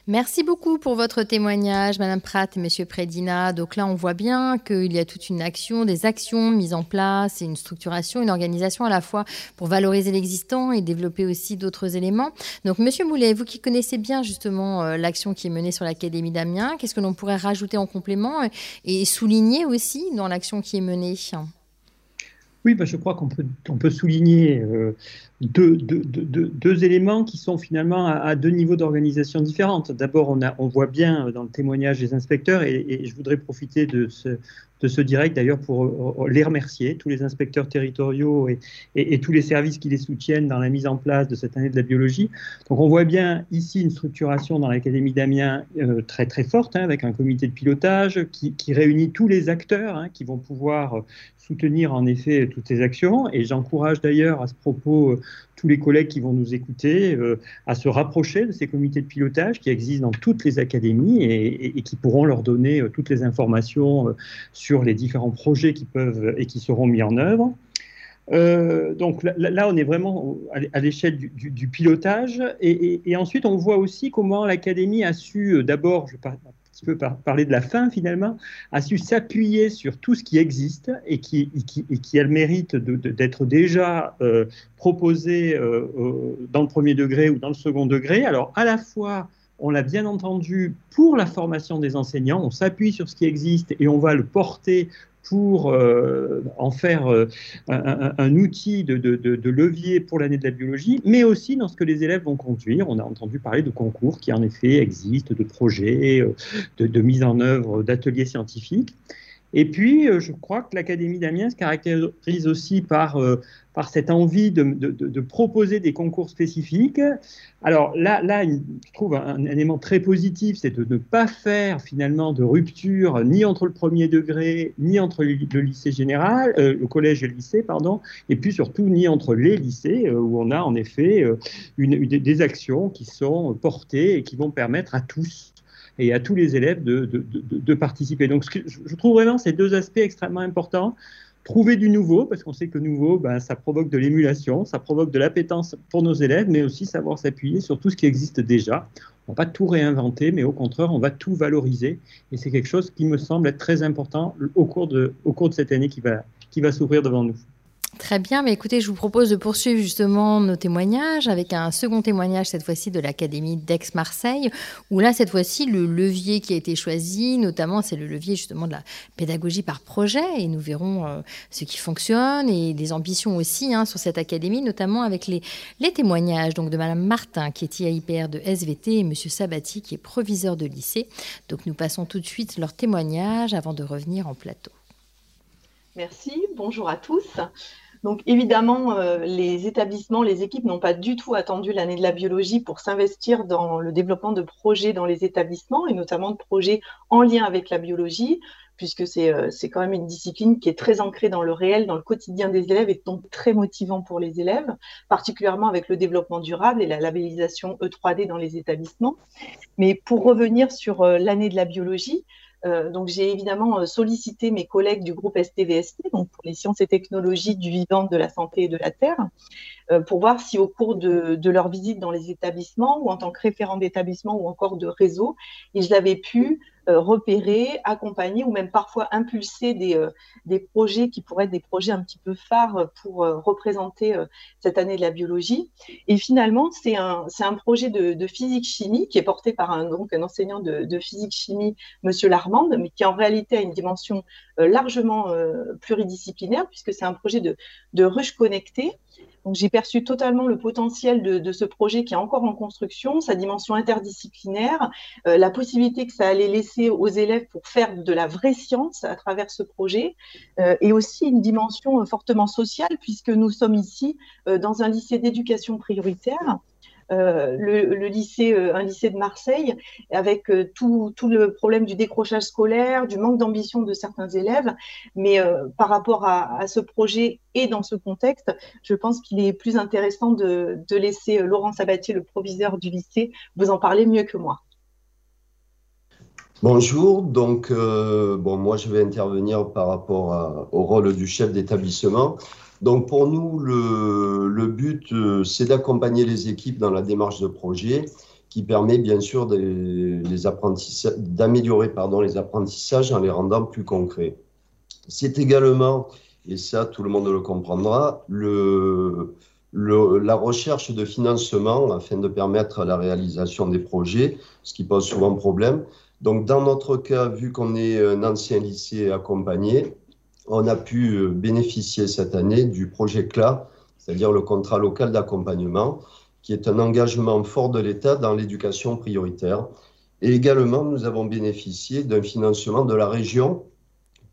Merci beaucoup pour votre témoignage, Madame Pratt et Monsieur Prédina. Donc là, on voit bien qu'il y a toute une action, des actions mises en place et une structuration, une organisation à la fois pour valoriser l'existant et développer aussi d'autres éléments. Donc, Monsieur Moulet, vous qui connaissez bien justement euh, l'action qui est menée sur l'Académie d'Amiens, qu'est-ce que l'on pourrait rajouter en complément et souligner aussi dans l'action qui est menée? Oui, bah, je crois qu'on peut, souligner euh, deux, éléments qui sont finalement à, deux niveaux d'organisation différentes. D'abord, on, on voit bien dans le témoignage des inspecteurs, et je voudrais profiter de ce, de ce direct d'ailleurs pour euh, les remercier, tous les inspecteurs territoriaux et, tous les services qui les soutiennent dans la mise en place de cette année de la biologie. Donc on voit bien ici une structuration dans l'Académie d'Amiens euh, très très forte, hein, avec un comité de pilotage qui, réunit tous les acteurs hein, qui vont pouvoir soutenir en effet toutes ces actions. Et j'encourage d'ailleurs à ce propos tous les collègues qui vont nous écouter euh, à se rapprocher de ces comités de pilotage qui existent dans toutes les académies et, qui pourront leur donner euh, toutes les informations euh, sur les différents projets qui peuvent et qui seront mis en œuvre. donc là, on est vraiment à l'échelle du, pilotage. Et, et, ensuite, on voit aussi comment l'Académie a su, d'abord, je peu parler de la fin finalement, a su s'appuyer sur tout ce qui existe et qui, et qui, a le mérite d'être déjà euh, proposé euh, dans le premier degré ou dans le second degré. Alors à la fois, on l'a bien entendu, pour la formation des enseignants, on s'appuie sur ce qui existe et on va le porter pour en faire un, outil de, levier pour l'année de la biologie, mais aussi dans ce que les élèves vont conduire. On a entendu parler de concours qui en effet existent, de projets, de, mise en œuvre d'ateliers scientifiques. Et puis, euh, je crois que l'Académie d'Amiens se caractérise aussi par, euh, cette envie de, proposer des concours spécifiques. Alors là, je trouve un, élément très positif, c'est de ne pas faire finalement de rupture ni entre le premier degré, ni entre le lycée général, euh, le collège et le lycée, pardon, et puis surtout ni entre les lycées, où on a en effet des actions qui sont portées et qui vont permettre à tous et à tous les élèves de, participer. Donc, je trouve vraiment ces deux aspects extrêmement importants. Trouver du nouveau, parce qu'on sait que nouveau, ben, ça provoque de l'émulation, ça provoque de l'appétence pour nos élèves, mais aussi savoir s'appuyer sur tout ce qui existe déjà. On ne va pas tout réinventer, mais au contraire, on va tout valoriser. Et c'est quelque chose qui me semble être très important au cours de, cette année qui va s'ouvrir devant nous. Très bien, mais écoutez, je vous propose de poursuivre justement nos témoignages avec un second témoignage, cette fois-ci de l'Académie d'Aix-Marseille, où là, cette fois-ci, le levier qui a été choisi, notamment, c'est le levier justement de la pédagogie par projet, et nous verrons euh, ce qui fonctionne et des ambitions aussi hein, sur cette académie, notamment avec les, témoignages donc de Madame Martin, qui est IAIPR de SVT, et Monsieur Sabati, qui est proviseur de lycée. Donc nous passons tout de suite leurs témoignages avant de revenir en plateau. Merci, bonjour à tous. Donc évidemment, euh, les établissements, les équipes n'ont pas du tout attendu l'année de la biologie pour s'investir dans le développement de projets dans les établissements et notamment de projets en lien avec la biologie, puisque c'est euh, quand même une discipline qui est très ancrée dans le réel, dans le quotidien des élèves et donc très motivant pour les élèves, particulièrement avec le développement durable et la labellisation E3D dans les établissements. Mais pour revenir sur euh, l'année de la biologie, euh, donc j'ai évidemment euh, sollicité mes collègues du groupe STVST, donc pour les sciences et technologies du vivant, de la santé et de la terre, euh, pour voir si au cours de, leur visite dans les établissements ou en tant que référent d'établissement ou encore de réseau, ils avaient pu repérer, accompagner ou même parfois impulser des, euh, des, projets qui pourraient être des projets un petit peu phares pour euh, représenter cette année de la biologie. Et finalement, c'est un, un projet de, de physique-chimie qui est porté par un, donc, un enseignant de, de physique-chimie, Monsieur Larmande, mais qui en réalité a une dimension largement pluridisciplinaire puisque c'est un projet de, de ruche connectée j'ai perçu totalement le potentiel de, ce projet qui est encore en construction, sa dimension interdisciplinaire, euh, la possibilité que ça allait laisser aux élèves pour faire de la vraie science à travers ce projet, euh, et aussi une dimension euh, fortement sociale puisque nous sommes ici dans un lycée d'éducation prioritaire euh, le, lycée, euh, un lycée de Marseille, avec euh, tout, le problème du décrochage scolaire, du manque d'ambition de certains élèves. Mais par rapport à, ce projet et dans ce contexte, je pense qu'il est plus intéressant de, laisser Laurent Sabatier, le proviseur du lycée, vous en parler mieux que moi. Bonjour, donc moi je vais intervenir par rapport au rôle du chef d'établissement. Donc pour nous, le, but, euh, c'est d'accompagner les équipes dans la démarche de projet qui permet bien sûr d'améliorer les apprentissages en les rendant plus concrets. C'est également, et ça tout le monde le comprendra, le, la recherche de financement afin de permettre la réalisation des projets, ce qui pose souvent problème. Donc dans notre cas, vu qu'on est un ancien lycée accompagné, on a pu euh, bénéficier cette année du projet CLA, c'est-à-dire le contrat local d'accompagnement, qui est un engagement fort de l'État dans l'éducation prioritaire. Et également, nous avons bénéficié d'un financement de la région,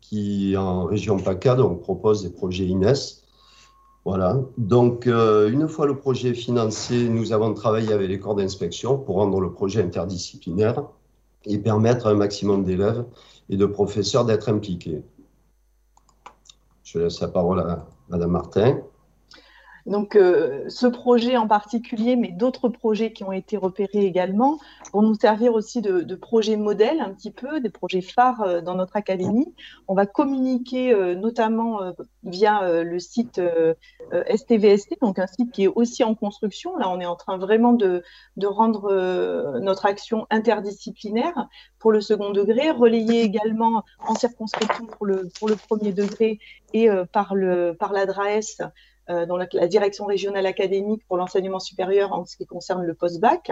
qui en région PACA donc, propose des projets INES. Voilà. Donc, euh, une fois le projet financé, nous avons travaillé avec les corps d'inspection pour rendre le projet interdisciplinaire et permettre à un maximum d'élèves et de professeurs d'être impliqués. Je laisse la parole à Madame Martin. Donc, euh, ce projet en particulier, mais d'autres projets qui ont été repérés également, vont nous servir aussi de, projets modèles un petit peu, des projets phares euh, dans notre académie. On va communiquer euh, notamment via le site STVST, donc un site qui est aussi en construction. Là, on est en train vraiment de, rendre notre action interdisciplinaire pour le second degré, relayé également en circonscription pour le, pour le premier degré et par, le, par la DRAES dans la, direction régionale académique pour l'enseignement supérieur en ce qui concerne le post-bac.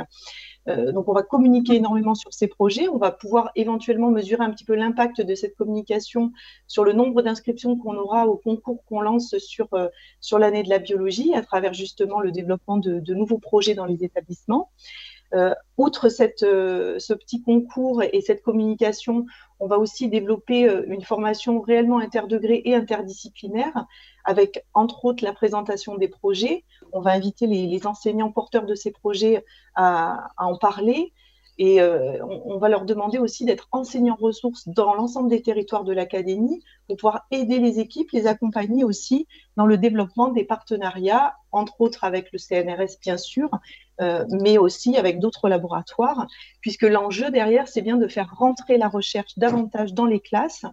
donc, on va communiquer énormément sur ces projets. On va pouvoir éventuellement mesurer un petit peu l'impact de cette communication sur le nombre d'inscriptions qu'on aura au concours qu'on lance sur, sur l'année de la biologie à travers justement le développement de nouveaux projets dans les établissements. Euh, outre euh, ce petit concours et, cette communication, on va aussi développer euh, une formation réellement interdegrée et interdisciplinaire, avec entre autres la présentation des projets. On va inviter les, enseignants porteurs de ces projets à, en parler. Et on, va leur demander aussi d'être enseignants ressources dans l'ensemble des territoires de l'académie pour pouvoir aider les équipes, les accompagner aussi dans le développement des partenariats, entre autres avec le CNRS bien sûr, euh, mais aussi avec d'autres laboratoires, puisque l'enjeu derrière, c'est bien de faire rentrer la recherche davantage dans les classes.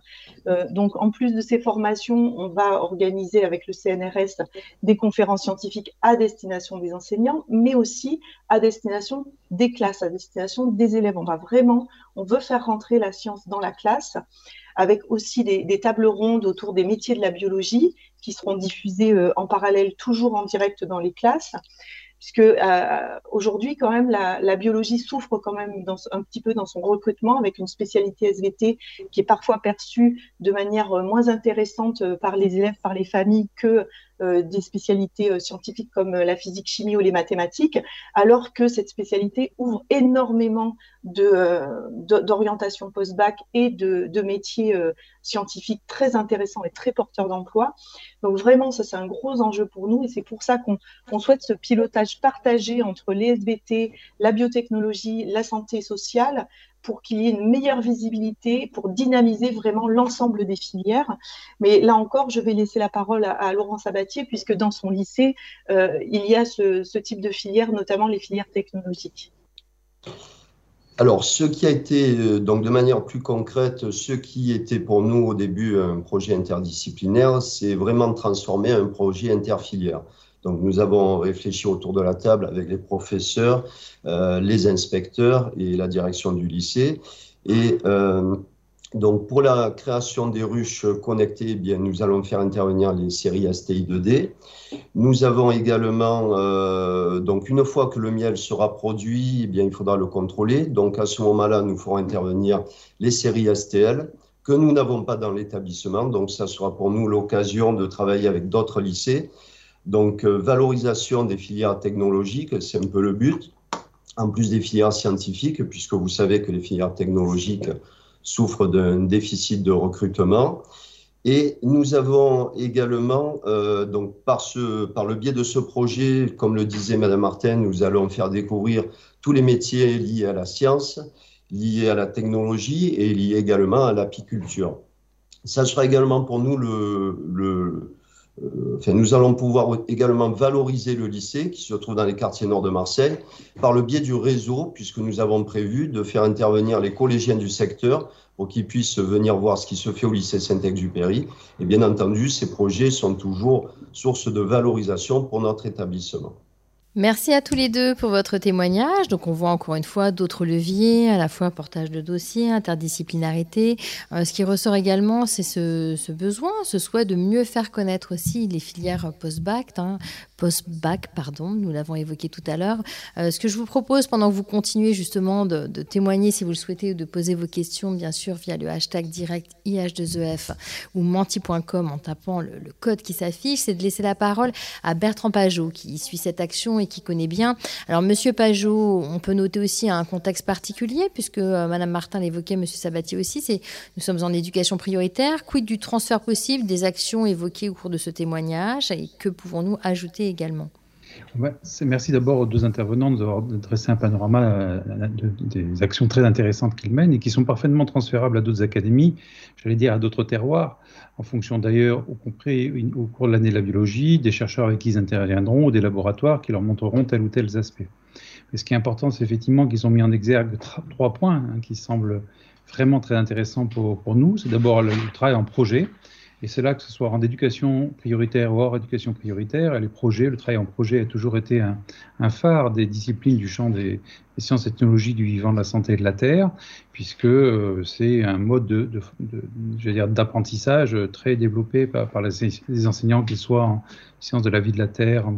Euh, donc, en plus de ces formations, on va organiser avec le CNRS des conférences scientifiques à destination des enseignants, mais aussi à destination des classes, à destination des élèves. On va vraiment, on veut faire rentrer la science dans la classe avec aussi des, des, tables rondes autour des métiers de la biologie qui seront diffusées euh, en parallèle, toujours en direct dans les classes puisque euh, aujourd'hui quand même la, biologie souffre quand même un petit peu dans son recrutement avec une spécialité SVT qui est parfois perçue de manière euh, moins intéressante par les élèves, par les familles que des spécialités euh, scientifiques comme euh, la physique, chimie ou les mathématiques, alors que cette spécialité ouvre énormément d'orientation post-bac et de, de métiers scientifiques très intéressants et très porteurs d'emploi. Donc vraiment, ça c'est un gros enjeu pour nous et c'est pour ça qu'on souhaite ce pilotage partagé entre les SBT, la biotechnologie, la santé sociale, pour qu'il y ait une meilleure visibilité, pour dynamiser vraiment l'ensemble des filières. Mais là encore, je vais laisser la parole à, Laurent Sabatier, puisque dans son lycée, euh, il y a ce, type de filières, notamment les filières technologiques. Alors, ce qui a été, euh, donc de manière plus concrète, ce qui était pour nous au début un projet interdisciplinaire, c'est vraiment de transformer un projet interfilière. Donc nous avons réfléchi autour de la table avec les professeurs, euh, les inspecteurs et la direction du lycée. Et euh, donc pour la création des ruches connectées, eh bien, nous allons faire intervenir les séries STI 2D. Nous avons également, euh, donc une fois que le miel sera produit, eh bien, il faudra le contrôler. Donc à ce moment-là, nous ferons intervenir les séries STL que nous n'avons pas dans l'établissement. Donc ça sera pour nous l'occasion de travailler avec d'autres lycées donc, euh, valorisation des filières technologiques, c'est un peu le but, en plus des filières scientifiques, puisque vous savez que les filières technologiques souffrent d'un déficit de recrutement. Et nous avons également, euh, donc par, ce, par le biais de ce projet, comme le disait Madame Martin, nous allons faire découvrir tous les métiers liés à la science, liés à la technologie et liés également à l'apiculture. Ça sera également pour nous le, le, enfin, nous allons pouvoir également valoriser le lycée qui se trouve dans les quartiers nord de Marseille par le biais du réseau, puisque nous avons prévu de faire intervenir les collégiens du secteur pour qu'ils puissent venir voir ce qui se fait au lycée Saint-Exupéry. Et bien entendu, ces projets sont toujours source de valorisation pour notre établissement. Merci à tous les deux pour votre témoignage. Donc on voit encore une fois d'autres leviers, à la fois portage de dossiers, interdisciplinarité. Euh, ce qui ressort également, c'est ce, besoin, ce souhait de mieux faire connaître aussi les filières post-bac, hein, post-bac, pardon, nous l'avons évoqué tout à l'heure. Euh, ce que je vous propose pendant que vous continuez justement de, témoigner si vous le souhaitez ou de poser vos questions, bien sûr, via le hashtag direct IH2EF ou menti.com en tapant le, code qui s'affiche, c'est de laisser la parole à Bertrand Pajot qui suit cette action qui connaît bien. Alors, Monsieur Pajot, on peut noter aussi un contexte particulier, puisque euh, Madame Martin l'évoquait, Monsieur Sabatier aussi, c'est nous sommes en éducation prioritaire. Quid du transfert possible des actions évoquées au cours de ce témoignage et que pouvons-nous ajouter également merci d'abord aux deux intervenants d'avoir dressé un panorama euh, des actions très intéressantes qu'ils mènent et qui sont parfaitement transférables à d'autres académies, j'allais dire à d'autres terroirs, en fonction d'ailleurs, au, cours de l'année de la biologie, des chercheurs avec qui ils interviendront ou des laboratoires qui leur montreront tel ou tel aspect. Mais ce qui est important, c'est effectivement qu'ils ont mis en exergue trois points hein, qui semblent vraiment très intéressants pour nous. C'est d'abord le travail en projet, et c'est là que ce soit en éducation prioritaire ou hors éducation prioritaire, les projets, le travail en projet a toujours été un, phare des disciplines du champ des, sciences et technologies du vivant, de la santé et de la terre, puisque c'est un mode de, dire, d'apprentissage très développé par, les, enseignants, qu'ils soient en sciences de la vie de la terre, en,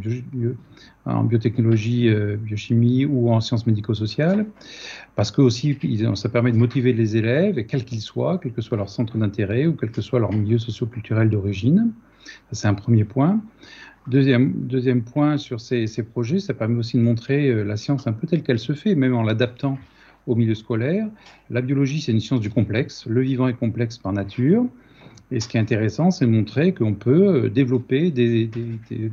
en biotechnologie, biochimie ou en sciences médico-sociales, parce que aussi ça permet de motiver les élèves, quels qu'ils soient, quel que soit leur centre d'intérêt ou quel que soit leur milieu socio-culturel d'origine. C'est un premier point. Deuxième, deuxième point sur ces, projets, ça permet aussi de montrer euh, la science un peu telle qu'elle se fait, même en l'adaptant au milieu scolaire. La biologie, c'est une science du complexe. Le vivant est complexe par nature. Et ce qui est intéressant, c'est montrer qu'on peut euh, développer des,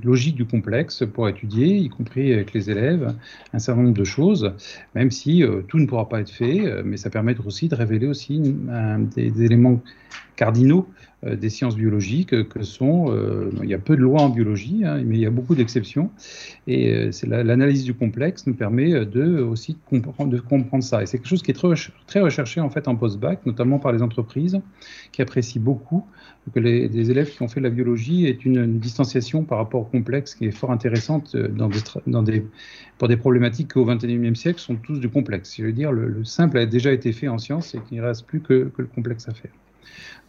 logiques du complexe pour étudier, y compris avec les élèves, un certain nombre de choses, même si euh, tout ne pourra pas être fait, mais ça permet aussi de révéler aussi des, éléments cardinaux euh, des sciences biologiques que sont, euh, il y a peu de lois en biologie, hein, mais il y a beaucoup d'exceptions, et euh, l'analyse du complexe nous permet de aussi comprendre, de comprendre ça. Et c'est quelque chose qui est très, recherché en fait en post-bac, notamment par les entreprises, qui apprécient beaucoup que les, élèves qui ont fait la biologie aient une, distanciation par rapport au complexe qui est fort intéressante dans pour des problématiques qui au XXIe siècle sont tous du complexe. Je veux dire, le, simple a déjà été fait en science et qu'il ne reste plus que le complexe à faire.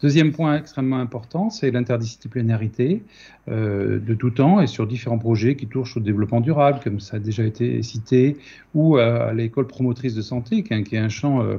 Deuxième point extrêmement important, c'est l'interdisciplinarité euh, de tout temps et sur différents projets qui touchent au développement durable, comme ça a déjà été cité, ou à, l'école promotrice de santé, qui, est un champ euh,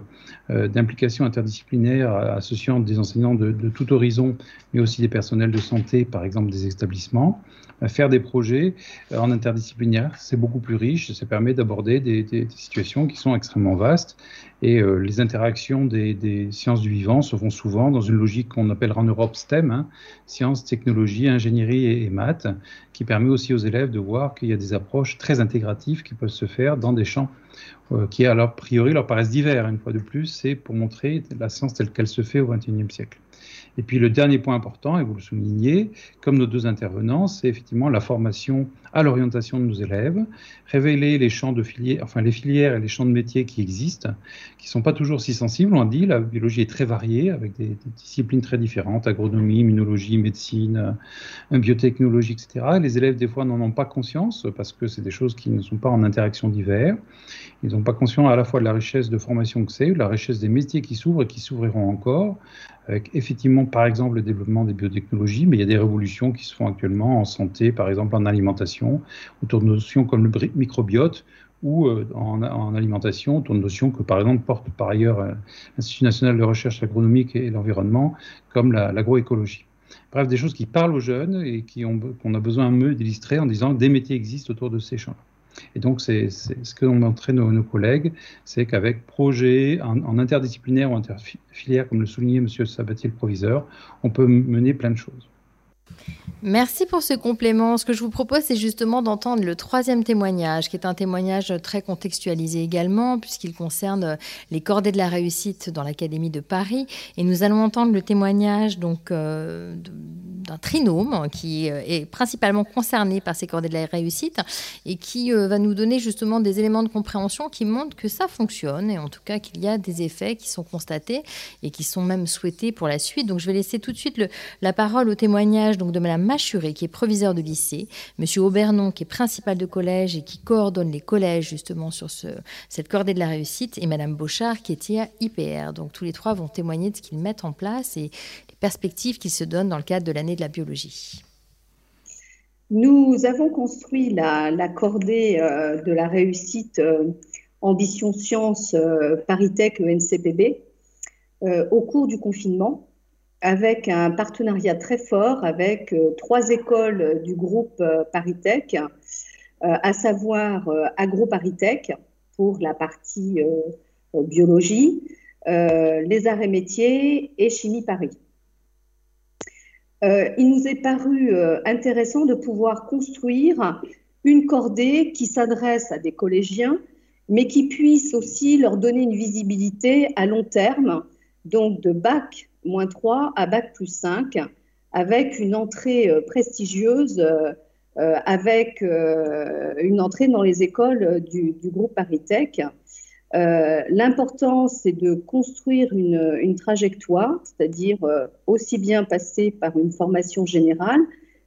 euh, d'implication interdisciplinaire associant des enseignants de, tout horizon, mais aussi des personnels de santé, par exemple des établissements. Faire des projets en interdisciplinaire, c'est beaucoup plus riche, ça permet d'aborder des, situations qui sont extrêmement vastes et les interactions des sciences du vivant se font souvent dans une logique qu'on appellera en Europe STEM, hein, sciences, technologies, ingénierie et, maths, qui permet aussi aux élèves de voir qu'il y a des approches très intégratives qui peuvent se faire dans des champs euh, qui, a priori, leur paraissent divers. Une fois de plus, c'est pour montrer la science telle qu'elle se fait au XXIe siècle. Et puis le dernier point important, et vous le soulignez, comme nos deux intervenants, c'est effectivement la formation à l'orientation de nos élèves, révéler les champs de filières, enfin les filières et les champs de métiers qui existent, qui ne sont pas toujours si sensibles. On dit, la biologie est très variée avec des, disciplines très différentes, agronomie, immunologie, médecine, euh, biotechnologie, etc. les élèves, des fois, n'en ont pas conscience parce que c'est des choses qui ne sont pas en interaction divers. Ils n'ont pas conscience à la fois de la richesse de formation que c'est, de la richesse des métiers qui s'ouvrent et qui s'ouvriront encore, avec effectivement, par exemple, le développement des biotechnologies, mais il y a des révolutions qui se font actuellement en santé, par exemple en alimentation, autour de notions comme le microbiote, ou euh, en, alimentation, autour de notions que, par exemple, porte par ailleurs euh, l'Institut national de recherche agronomique et l'environnement, comme l'agroécologie. Bref, des choses qui parlent aux jeunes et qu'on a besoin mieux d'illustrer en disant que des métiers existent autour de ces champs. Et donc, c'est ce que ont montré nos, collègues, c'est qu'avec projet en, interdisciplinaire ou interfilière, comme le soulignait M. Sabatier, le proviseur, on peut mener plein de choses. Merci pour ce complément. Ce que je vous propose, c'est justement d'entendre le troisième témoignage, qui est un témoignage très contextualisé également, puisqu'il concerne les cordées de la réussite dans l'Académie de Paris. Et nous allons entendre le témoignage donc euh, d'un trinôme qui euh, est principalement concerné par ces cordées de la réussite et qui euh, va nous donner justement des éléments de compréhension qui montrent que ça fonctionne et en tout cas qu'il y a des effets qui sont constatés et qui sont même souhaités pour la suite. Donc je vais laisser tout de suite la parole au témoignage donc, de Madame Machuré qui est proviseur de lycée, Monsieur Aubernon qui est principal de collège et qui coordonne les collèges justement sur ce, cette cordée de la réussite et Madame Beauchard qui est IPR. Donc tous les trois vont témoigner de ce qu'ils mettent en place et perspectives qui se donnent dans le cadre de l'année de la biologie Nous avons construit la, cordée euh, de la réussite euh, Ambition Sciences euh, Paritech ENCPB au cours du confinement avec un partenariat très fort avec trois écoles du groupe Paritech, à savoir AgroParisTech pour la partie biologie, les arts et métiers et Chimie Paris. Euh, il nous est paru euh, intéressant de pouvoir construire une cordée qui s'adresse à des collégiens, mais qui puisse aussi leur donner une visibilité à long terme, donc de bac moins 3 à bac plus 5, avec une entrée euh, prestigieuse, avec une entrée dans les écoles du, du groupe Paritech. Euh, l'important, c'est de construire une, trajectoire, c'est-à-dire euh, aussi bien passer par une formation générale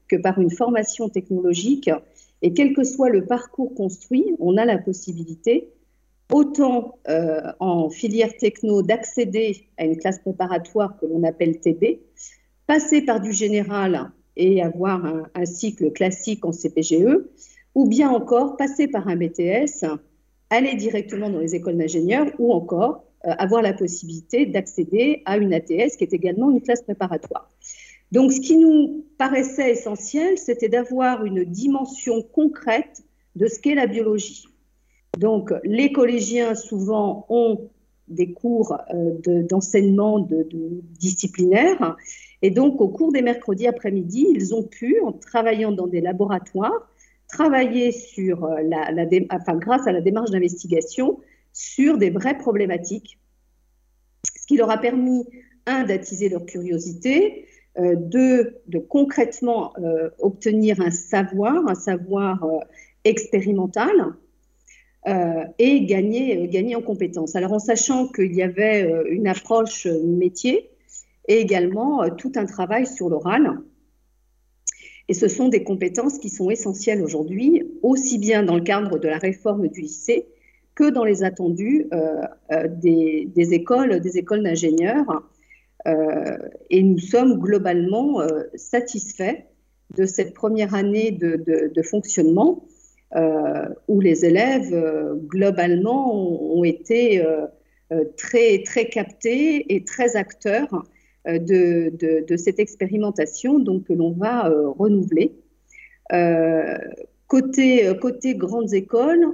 que par une formation technologique. Et quel que soit le parcours construit, on a la possibilité autant en filière techno d'accéder à une classe préparatoire que l'on appelle TB, passer par du général et avoir un, cycle classique en CPGE, ou bien encore passer par un BTS, aller directement dans les écoles d'ingénieurs, ou encore avoir la possibilité d'accéder à une ATS qui est également une classe préparatoire. Donc, ce qui nous paraissait essentiel, c'était d'avoir une dimension concrète de ce qu'est la biologie. Donc, les collégiens souvent ont des cours euh, d'enseignement de, disciplinaire. Et donc, au cours des mercredis après-midi, ils ont pu, en travaillant dans des laboratoires, travailler sur euh, la, enfin, grâce à la démarche d'investigation sur des vraies problématiques, ce qui leur a permis, un, d'attiser leur curiosité, euh, deux, de concrètement euh, obtenir un savoir, un savoir expérimental, et gagner, gagner en compétences. Alors en sachant qu'il y avait une approche métier et également tout un travail sur l'oral. Et ce sont des compétences qui sont essentielles aujourd'hui, aussi bien dans le cadre de la réforme du lycée que dans les attendus des, des, écoles, des écoles d'ingénieurs. Euh, et nous sommes globalement euh, satisfaits de cette première année de, fonctionnement euh, où les élèves, globalement, ont, été très, très captés et très acteurs de, cette expérimentation donc, que l'on va renouveler. côté, côté grandes écoles,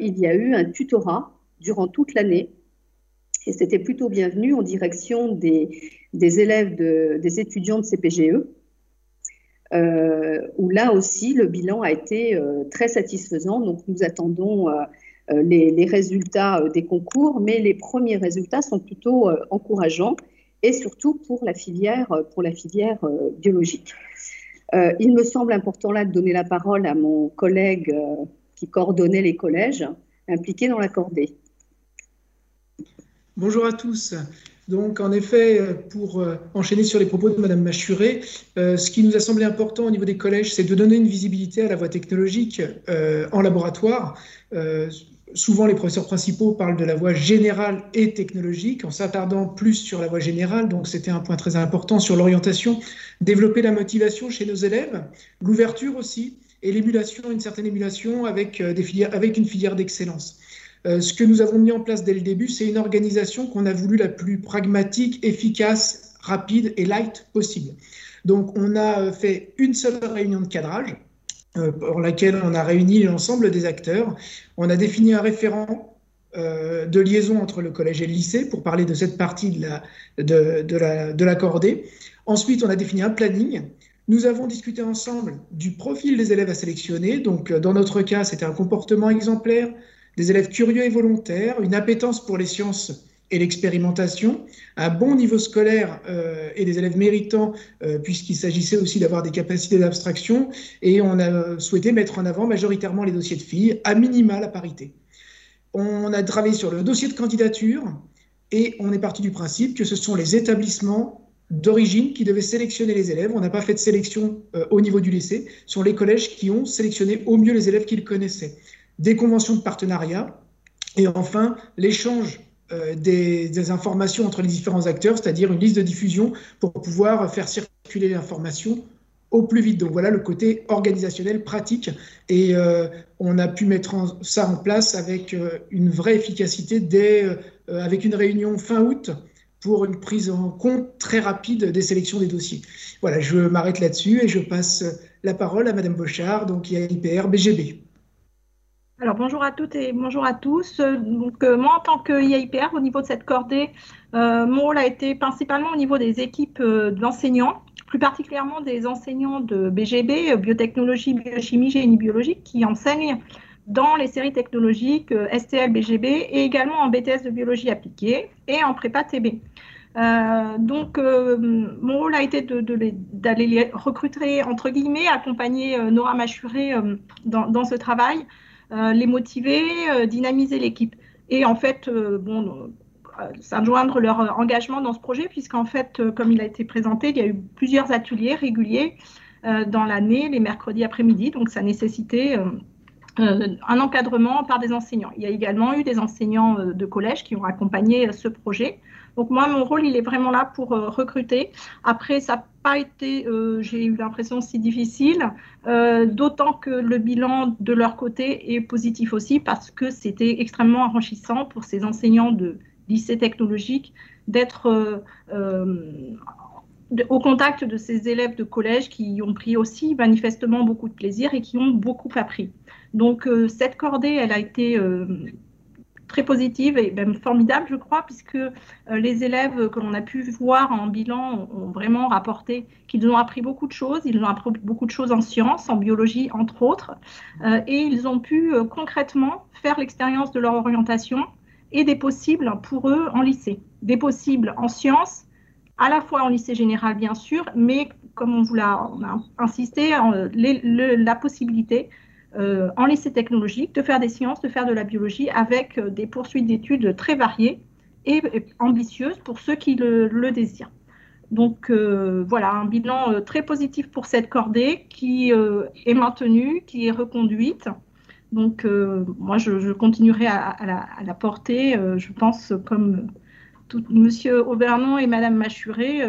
il y a eu un tutorat durant toute l'année et c'était plutôt bienvenu en direction des, élèves, des étudiants de CPGE, euh, où là aussi le bilan a été euh, très satisfaisant. Donc nous attendons euh, les, résultats des concours, mais les premiers résultats sont plutôt encourageants et surtout pour la filière, pour la filière biologique. il me semble important là de donner la parole à mon collègue qui coordonnait les collèges impliqués dans la cordée. Bonjour à tous. Donc, en effet, pour euh, enchaîner sur les propos de Madame Machuré, euh, ce qui nous a semblé important au niveau des collèges, c'est de donner une visibilité à la voie technologique euh, en laboratoire. Souvent, les professeurs principaux parlent de la voie générale et technologique, en s'attardant plus sur la voie générale. Donc, c'était un point très important sur l'orientation, développer la motivation chez nos élèves, l'ouverture aussi, et l'émulation, une certaine émulation avec, avec une filière d'excellence. Euh, ce que nous avons mis en place dès le début, c'est une organisation qu'on a voulu la plus pragmatique, efficace, rapide et light possible. Donc, on a euh, fait une seule réunion de cadrage euh, pour laquelle on a réuni l'ensemble des acteurs. On a défini un référent de liaison entre le collège et le lycée pour parler de cette partie de la, de, la, de. Ensuite, on a défini un planning. Nous avons discuté ensemble du profil des élèves à sélectionner. Donc, dans notre cas, c'était un comportement exemplaire, des élèves curieux et volontaires, une appétence pour les sciences et l'expérimentation, un bon niveau scolaire euh, et des élèves méritants, euh, puisqu'il s'agissait aussi d'avoir des capacités d'abstraction, et on a souhaité mettre en avant majoritairement les dossiers de filles, à minima la parité. On a travaillé sur le dossier de candidature, et on est parti du principe que ce sont les établissements d'origine qui devaient sélectionner les élèves. On n'a pas fait de sélection euh, au niveau du lycée, ce sont les collèges qui ont sélectionné au mieux les élèves qu'ils connaissaient des conventions de partenariat et enfin l'échange euh, des, informations entre les différents acteurs, c'est-à-dire une liste de diffusion pour pouvoir faire circuler l'information au plus vite. Donc voilà le côté organisationnel, pratique, et euh, on a pu mettre ça en place avec euh, une vraie efficacité dès, avec une réunion fin août pour une prise en compte très rapide des sélections des dossiers. Voilà, je m'arrête là-dessus et je passe la parole à Madame Bochard, donc IAIPR BGB. Alors bonjour à toutes et bonjour à tous. Donc euh, moi en tant que IAIPR au niveau de cette cordée, euh, mon rôle a été principalement au niveau des équipes euh, d'enseignants, plus particulièrement des enseignants de BGB, biotechnologie, biochimie, génie biologique, qui enseignent dans les séries technologiques STL, BGB et également en BTS de biologie appliquée et en prépa TB. donc, mon rôle a été d'aller les recruter, entre guillemets, accompagner Nora Machuré dans, ce travail, euh, les motiver, euh, dynamiser l'équipe. Et en fait, euh, bon, s'adjoindre leur engagement dans ce projet, puisqu'en fait, comme il a été présenté, il y a eu plusieurs ateliers réguliers dans l'année, les mercredis après-midi, donc ça nécessitait un encadrement par des enseignants. Il y a également eu des enseignants de collège qui ont accompagné ce projet. Donc moi, mon rôle, il est vraiment là pour recruter. Après, ça n'a pas été, j'ai eu l'impression, si difficile, d'autant que le bilan de leur côté est positif aussi parce que c'était extrêmement enrichissant pour ces enseignants de lycée technologique d'être au contact de ces élèves de collège qui ont pris aussi manifestement beaucoup de plaisir et qui ont beaucoup appris. Donc euh, cette cordée, elle a été euh, très positive et même formidable, je crois, puisque euh, les élèves que l'on a pu voir en bilan ont vraiment rapporté qu'ils ont appris beaucoup de choses. Ils ont appris beaucoup de choses en sciences, en biologie, entre autres, et ils ont pu concrètement faire l'expérience de leur orientation et des possibles pour eux en lycée. Des possibles en sciences, à la fois en lycée général, bien sûr, mais comme on vous l'a insisté, la possibilité euh, en lycée technologique de faire des sciences, de faire de la biologie avec euh, des poursuites d'études très variées et, ambitieuses pour ceux qui le, désirent. Donc euh, voilà, un bilan très positif pour cette cordée qui est maintenue, qui est reconduite. Donc moi, je, continuerai à, la, porter, je pense, comme Monsieur Auvernon et Madame Machuré,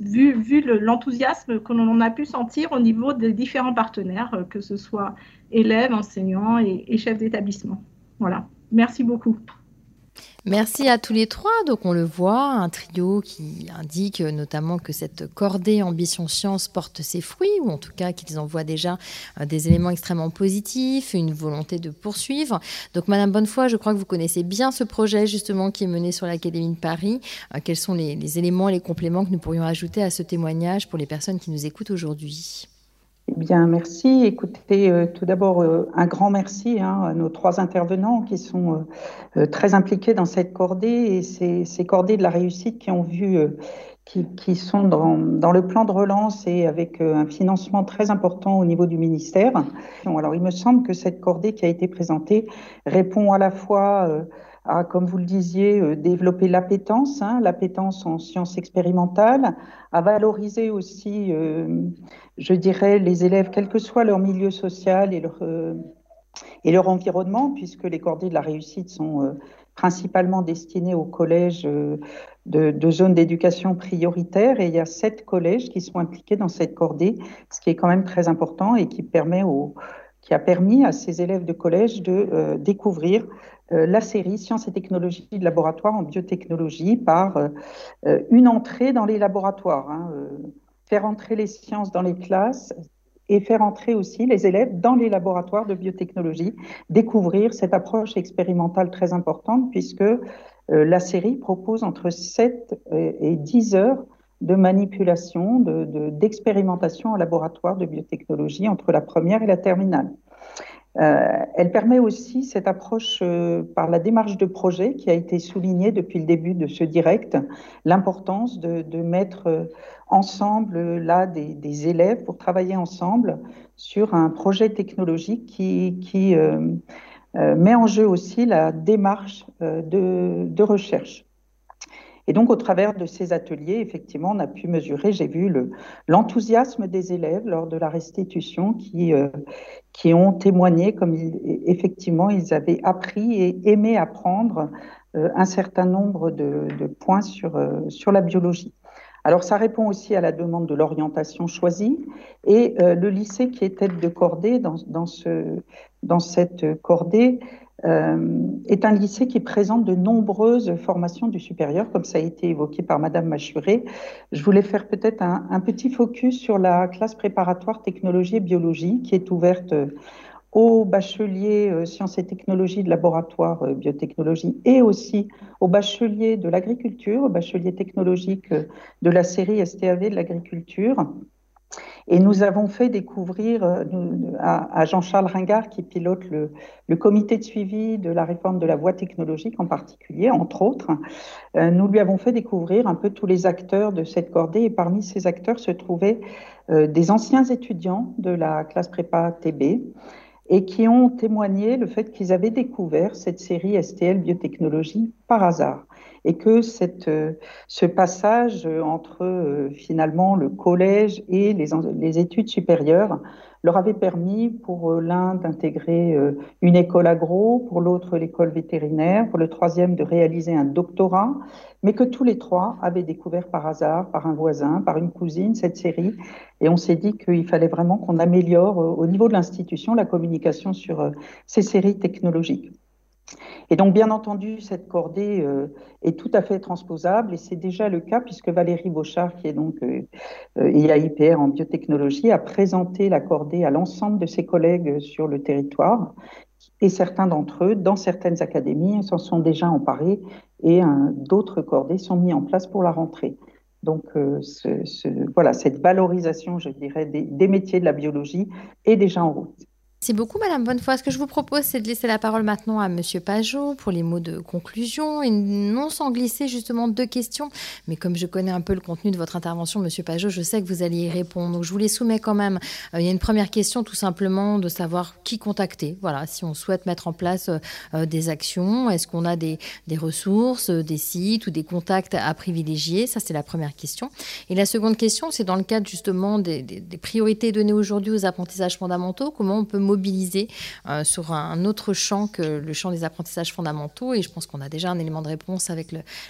vu, l'enthousiasme que l'on a pu sentir au niveau des différents partenaires, euh, que ce soit élèves, enseignants et chefs d'établissement. Voilà. Merci beaucoup. Merci à tous les trois. Donc on le voit, un trio qui indique notamment que cette cordée ambition science porte ses fruits, ou en tout cas qu'ils envoient déjà euh, des éléments extrêmement positifs, une volonté de poursuivre. Donc Madame Bonnefoy, je crois que vous connaissez bien ce projet justement qui est mené sur l'Académie de Paris. Euh, quels sont les, les éléments et les compléments que nous pourrions ajouter à ce témoignage pour les personnes qui nous écoutent aujourd'hui? Eh bien, merci. Écoutez, euh, tout d'abord, euh, un grand merci hein, à nos trois intervenants qui sont euh, très impliqués dans cette cordée et ces, ces, cordées de la réussite qui ont vu, qui, sont dans, le plan de relance et avec un financement très important au niveau du ministère. Alors, il me semble que cette cordée qui a été présentée répond à la fois à, comme vous le disiez, développer l'appétence, hein, l'appétence en sciences expérimentales, à valoriser aussi, je dirais, les élèves, quel que soit leur milieu social et leur, euh, environnement, puisque les cordées de la réussite sont principalement destinées aux collèges de, de zones d'éducation prioritaire. Et il y a sept collèges qui sont impliqués dans cette cordée, ce qui est quand même très important et qui permet a permis à ces élèves de collège de découvrir euh, la série Sciences et technologies de laboratoire en biotechnologie par euh, euh, une entrée dans les laboratoires. Hein, faire entrer les sciences dans les classes et faire entrer aussi les élèves dans les laboratoires de biotechnologie, découvrir cette approche expérimentale très importante puisque la série propose entre 7 et 10 heures de manipulation, d'expérimentation de, en laboratoire de biotechnologie entre la première et la terminale. Euh, elle permet aussi cette approche euh, par la démarche de projet qui a été soulignée depuis le début de ce direct, l'importance de, mettre euh, ensemble là des, élèves pour travailler ensemble sur un projet technologique qui, met en jeu aussi la démarche de recherche. Et donc, au travers de ces ateliers, effectivement, on a pu mesurer, j'ai vu l'enthousiasme des élèves lors de la restitution qui, euh, ont témoigné comme effectivement ils avaient appris et aimé apprendre euh, un certain nombre de, points sur, euh, sur la biologie. Alors, ça répond aussi à la demande de l'orientation choisie. Et le lycée qui est tête de cordée dans, dans, ce, dans cette cordée est un lycée qui présente de nombreuses formations du supérieur, comme ça a été évoqué par Madame Machuré. Je voulais faire peut-être un, petit focus sur la classe préparatoire technologie et biologie qui est ouverte aux bacheliers euh, sciences et technologies de laboratoire euh, biotechnologie et aussi aux bacheliers de l'agriculture, aux bacheliers technologiques de la série STAV de l'agriculture et nous avons fait découvrir euh, à, Jean-Charles Ringard, qui pilote le, comité de suivi de la réforme de la voie technologique en particulier, entre autres, euh, nous lui avons fait découvrir un peu tous les acteurs de cette cordée. Et parmi ces acteurs se trouvaient euh, des anciens étudiants de la classe prépa TB et qui ont témoigné le fait qu'ils avaient découvert cette série STL biotechnologie par hasard et que euh, ce passage entre euh, finalement le collège et les, études supérieures leur avait permis pour euh, l'un d'intégrer euh, une école agro, pour l'autre l'école vétérinaire, pour le troisième de réaliser un doctorat, mais que tous les trois avaient découvert par hasard, par un voisin, par une cousine, cette série. Et on s'est dit qu'il fallait vraiment qu'on améliore au niveau de l'institution la communication sur ces séries technologiques. Et donc, bien entendu, cette cordée euh, est tout à fait transposable et c'est déjà le cas puisque Valérie Beauchard, qui est donc euh, IAIPR en biotechnologie, a présenté la cordée à l'ensemble de ses collègues sur le territoire et certains d'entre eux, dans certaines académies, s'en sont déjà emparés et d'autres cordées sont mis en place pour la rentrée. Donc, euh, voilà, cette valorisation, je dirais, des métiers de la biologie est déjà en route. Merci beaucoup, Madame Bonnefoy. Ce que je vous propose, c'est de laisser la parole maintenant à Monsieur Pajot pour les mots de conclusion et non sans glisser justement deux questions. Mais comme je connais un peu le contenu de votre intervention, Monsieur Pajot, je sais que vous alliez y répondre. Donc, je vous les soumets quand même. Euh, il y a une première question, tout simplement, de savoir qui contacter. Voilà, si on souhaite mettre en place euh, des actions, est-ce qu'on a des, ressources, des sites ou des contacts à privilégier? Ça, c'est la première question. Et la seconde question, c'est dans le cadre justement des, des priorités données aujourd'hui aux apprentissages fondamentaux, comment on peut mobiliser euh, sur un autre champ que le champ des apprentissages fondamentaux. Et je pense qu'on a déjà un élément de réponse avec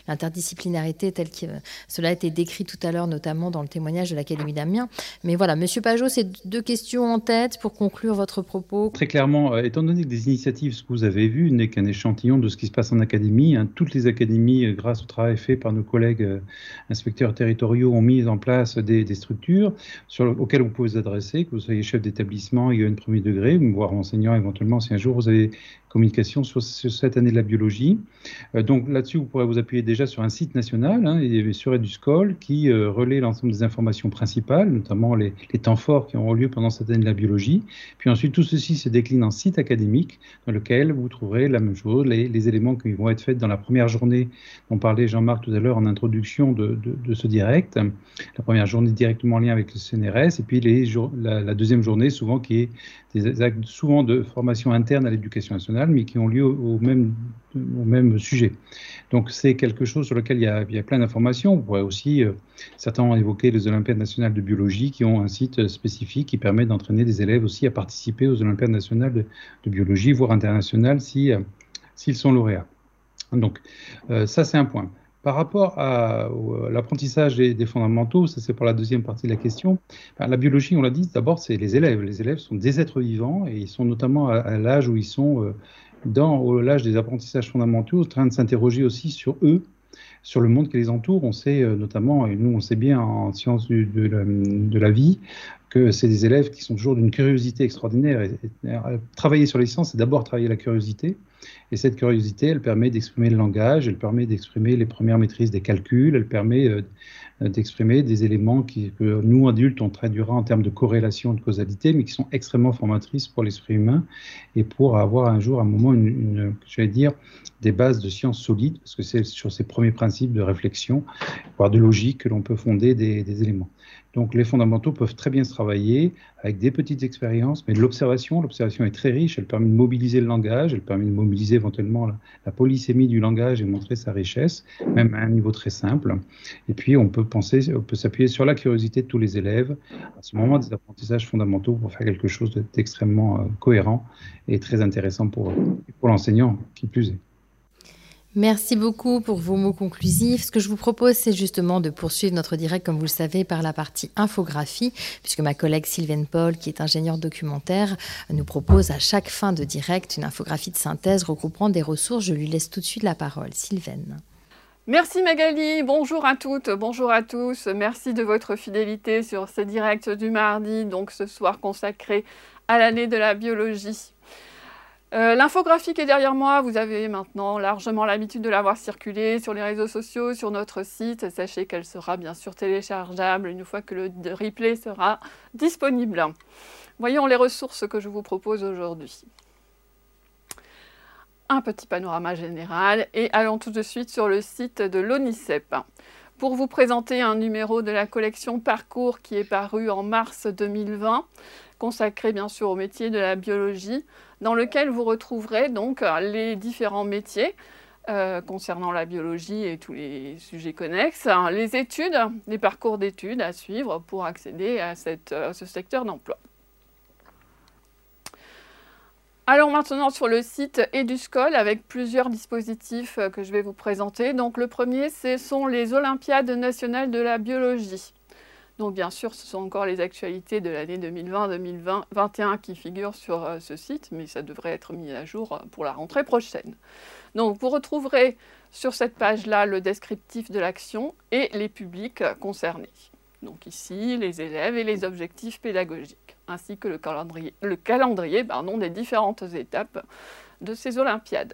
l'interdisciplinarité tel que cela a été décrit tout à l'heure, notamment dans le témoignage de l'Académie d'Amiens. Mais voilà, Monsieur Pajot, c'est deux questions en tête pour conclure votre propos. Très clairement, euh, étant donné que des initiatives, ce que vous avez vu, n'est qu'un échantillon de ce qui se passe en académie, hein, toutes les académies, euh, grâce au travail fait par nos collègues inspecteurs territoriaux, ont mis en place des, structures auxquelles vous pouvez vous adresser, que vous soyez chef d'établissement, il y a un premier degré, voire enseignant éventuellement si un jour vous avez communication sur, cette année de la biologie. Euh, donc là-dessus, vous pourrez vous appuyer déjà sur un site national, hein, sur EduScol, qui euh, relaie l'ensemble des informations principales, notamment les, temps forts qui auront lieu pendant cette année de la biologie. Puis ensuite, tout ceci se décline en site académique, dans lequel vous trouverez la même chose, les, éléments qui vont être faits dans la première journée dont parlait Jean-Marc tout à l'heure en introduction de, ce direct. La première journée directement en lien avec le CNRS, et puis la, la, deuxième journée, souvent qui est des actes souvent de formation interne à l'éducation nationale, mais qui ont lieu au, même, au même sujet. Donc c'est quelque chose sur lequel il y a, il y a plein d'informations. On pourrait aussi, euh, certains ont évoqué les Olympiades nationales de biologie, qui ont un site spécifique qui permet d'entraîner des élèves aussi à participer aux Olympiades nationales de, biologie, voire internationales, si, euh, s'ils sont lauréats. Donc euh, ça c'est un point. Par rapport à, l'apprentissage des, fondamentaux, ça c'est pour la deuxième partie de la question, la biologie, on l'a dit, d'abord c'est les élèves. Les élèves sont des êtres vivants et ils sont notamment à, l'âge où ils sont euh, dans l'âge des apprentissages fondamentaux, en train de s'interroger aussi sur eux, sur le monde qui les entoure. On sait euh, notamment, et nous on sait bien en sciences de, la, vie, que c'est des élèves qui sont toujours d'une curiosité extraordinaire. Et, travailler sur les sciences, c'est d'abord travailler la curiosité. Et cette curiosité, elle permet d'exprimer le langage, elle permet d'exprimer les premières maîtrises des calculs, elle permet euh, d'exprimer des éléments qui, que nous, adultes, on traduira en termes de corrélation, de causalité, mais qui sont extrêmement formatrices pour l'esprit humain et pour avoir un jour, un moment, une, je vais dire, des bases de sciences solides, parce que c'est sur ces premiers principes de réflexion, voire de logique, que l'on peut fonder des éléments. Donc les fondamentaux peuvent très bien se travailler avec des petites expériences, mais de l'observation. L'observation est très riche, elle permet de mobiliser le langage, elle permet de mobiliser éventuellement la, polysémie du langage et montrer sa richesse, même à un niveau très simple. Et puis on peut penser, on peut s'appuyer sur la curiosité de tous les élèves à ce moment des apprentissages fondamentaux pour faire quelque chose d'extrêmement euh, cohérent et très intéressant pour, pour l'enseignant, qui plus est. Merci beaucoup pour vos mots conclusifs. Ce que je vous propose, c'est justement de poursuivre notre direct, comme vous le savez, par la partie infographie, puisque ma collègue Sylvaine Paul, qui est ingénieure documentaire, nous propose à chaque fin de direct une infographie de synthèse regroupant des ressources. Je lui laisse tout de suite la parole. Sylvaine. Merci Magali, bonjour à toutes, bonjour à tous. Merci de votre fidélité sur ce direct du mardi, donc ce soir consacré à l'année de la biologie. Euh, l'infographie qui est derrière moi, vous avez maintenant largement l'habitude de la voir circuler sur les réseaux sociaux, sur notre site. Sachez qu'elle sera bien sûr téléchargeable une fois que le replay sera disponible. Voyons les ressources que je vous propose aujourd'hui. Un petit panorama général et allons tout de suite sur le site de l'ONICEP pour vous présenter un numéro de la collection Parcours qui est paru en mars 2020, consacré bien sûr au métier de la biologie dans lequel vous retrouverez donc les différents métiers euh, concernant la biologie et tous les sujets connexes, hein, les études, les parcours d'études à suivre pour accéder à, ce secteur d'emploi. Alors maintenant sur le site Eduscol avec plusieurs dispositifs euh, que je vais vous présenter. Donc le premier, ce sont les Olympiades nationales de la biologie. Donc bien sûr, ce sont encore les actualités de l'année 2020-2021 qui figurent sur euh, ce site, mais ça devrait être mis à jour euh, pour la rentrée prochaine. Donc vous retrouverez sur cette page-là le descriptif de l'action et les publics concernés. Donc ici, les élèves et les objectifs pédagogiques, ainsi que le calendrier, le calendrier des différentes étapes de ces Olympiades.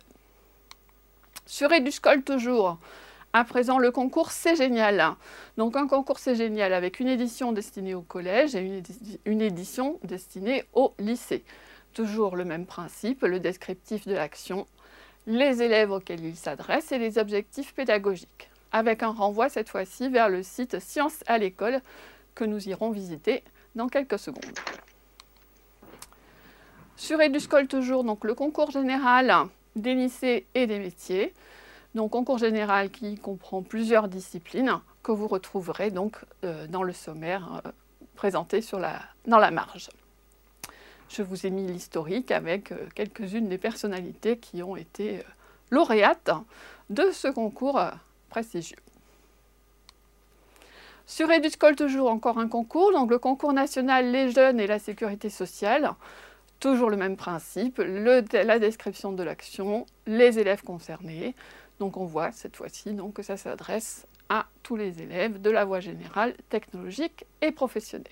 Sur Eduscol toujours, à présent le concours C'est Génial. Donc un concours C'est Génial avec une édition destinée au collège et une, édition destinée au lycée. Toujours le même principe, le descriptif de l'action, les élèves auxquels il s'adresse et les objectifs pédagogiques avec un renvoi cette fois-ci vers le site Sciences à l'école que nous irons visiter dans quelques secondes. Sur Eduscol toujours, donc le concours général des lycées et des métiers. Donc concours général qui comprend plusieurs disciplines que vous retrouverez donc euh, dans le sommaire euh, présenté dans la marge. Je vous ai mis l'historique avec euh, quelques-unes des personnalités qui ont été lauréates de ce concours prestigieux. Sur Eduscol, toujours encore un concours, donc le concours national Les Jeunes et la Sécurité sociale. Toujours le même principe, la description de l'action, les élèves concernés. Donc on voit cette fois-ci que ça s'adresse à tous les élèves de la voie générale, technologique et professionnelle.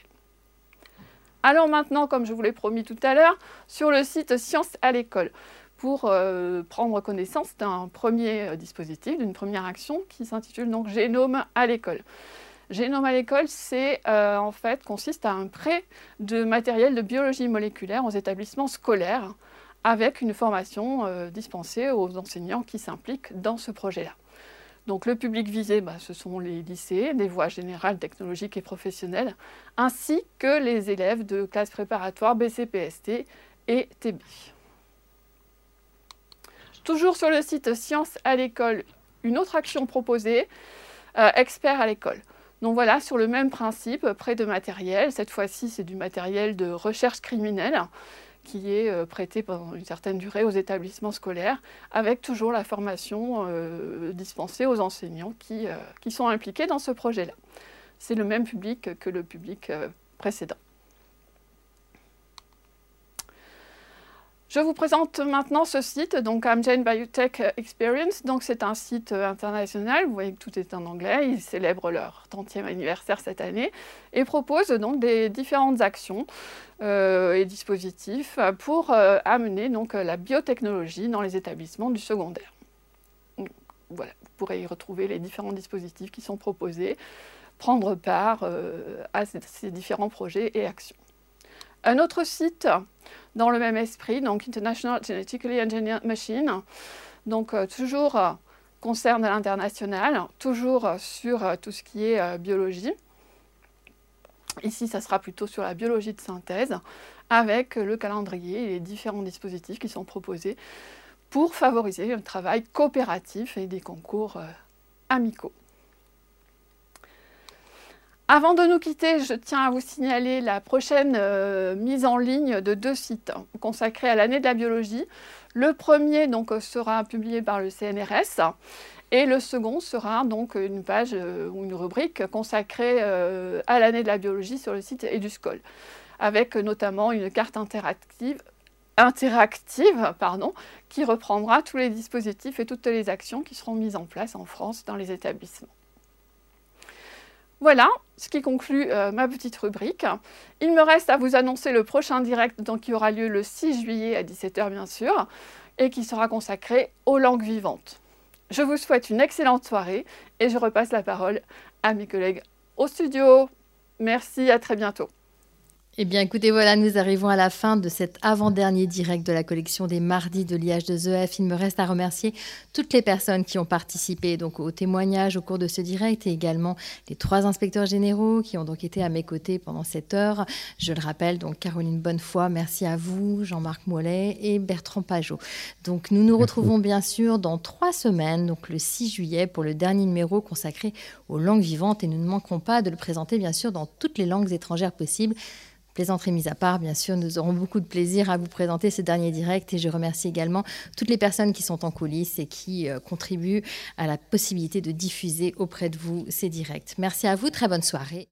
Alors maintenant, comme je vous l'ai promis tout à l'heure, sur le site Sciences à l'école pour euh, prendre connaissance d'un premier euh, dispositif, d'une première action qui s'intitule donc Génome à l'école. Génome à l'école, c'est euh, en fait consiste à un prêt de matériel de biologie moléculaire aux établissements scolaires avec une formation dispensée aux enseignants qui s'impliquent dans ce projet-là. Donc le public visé, bah, ce sont les lycées, des voies générales, technologiques et professionnelles, ainsi que les élèves de classes préparatoires BCPST et TB. Toujours sur le site Sciences à l'école, une autre action proposée, euh, experts à l'école. Donc voilà, sur le même principe, prêt de matériel. Cette fois-ci, c'est du matériel de recherche criminelle qui est euh, prêté pendant une certaine durée aux établissements scolaires, avec toujours la formation euh, dispensée aux enseignants qui, qui, sont impliqués dans ce projet-là. C'est le même public que le public précédent. Je vous présente maintenant ce site, donc Amgen Biotech Experience. Donc c'est un site euh, international, vous voyez que tout est en anglais. Ils célèbrent leur 30e anniversaire cette année et proposent donc des différentes actions euh, et dispositifs pour euh, amener donc la biotechnologie dans les établissements du secondaire. Voilà, vous pourrez y retrouver les différents dispositifs qui sont proposés, prendre part à ces différents projets et actions. Un autre site dans le même esprit, donc International Genetically Engineered Machine, donc euh, toujours euh, concerne l'international, toujours euh, sur tout ce qui est biologie. Ici, ça sera plutôt sur la biologie de synthèse, avec le calendrier et les différents dispositifs qui sont proposés pour favoriser un travail coopératif et des concours amicaux. Avant de nous quitter, je tiens à vous signaler la prochaine euh, mise en ligne de deux sites consacrés à l'année de la biologie. Le premier donc, sera publié par le CNRS et le second sera donc une page euh, ou une rubrique consacrée euh, à l'année de la biologie sur le site Eduscol, avec notamment une carte interactive qui reprendra tous les dispositifs et toutes les actions qui seront mises en place en France dans les établissements. Voilà ce qui conclut euh, ma petite rubrique. Il me reste à vous annoncer le prochain direct qui aura lieu le 6 juillet à 17h bien sûr et qui sera consacré aux langues vivantes. Je vous souhaite une excellente soirée et je repasse la parole à mes collègues au studio. Merci, à très bientôt. Eh bien, écoutez, voilà, nous arrivons à la fin de cet avant-dernier direct de la collection des mardis de l'IH de ZEF. Il me reste à remercier toutes les personnes qui ont participé donc au témoignage au cours de ce direct et également les trois inspecteurs généraux qui ont donc été à mes côtés pendant cette heure. Je le rappelle, donc Caroline Bonnefoy, merci à vous, Jean-Marc Mollet et Bertrand Pajot. Donc, nous nous retrouvons bien sûr dans trois semaines, donc le 6 juillet, pour le dernier numéro consacré aux langues vivantes et nous ne manquerons pas de le présenter bien sûr dans toutes les langues étrangères possibles Plaisanterie mise à part, bien sûr, nous aurons beaucoup de plaisir à vous présenter ce dernier direct et je remercie également toutes les personnes qui sont en coulisses et qui euh, contribuent à la possibilité de diffuser auprès de vous ces directs. Merci à vous, très bonne soirée.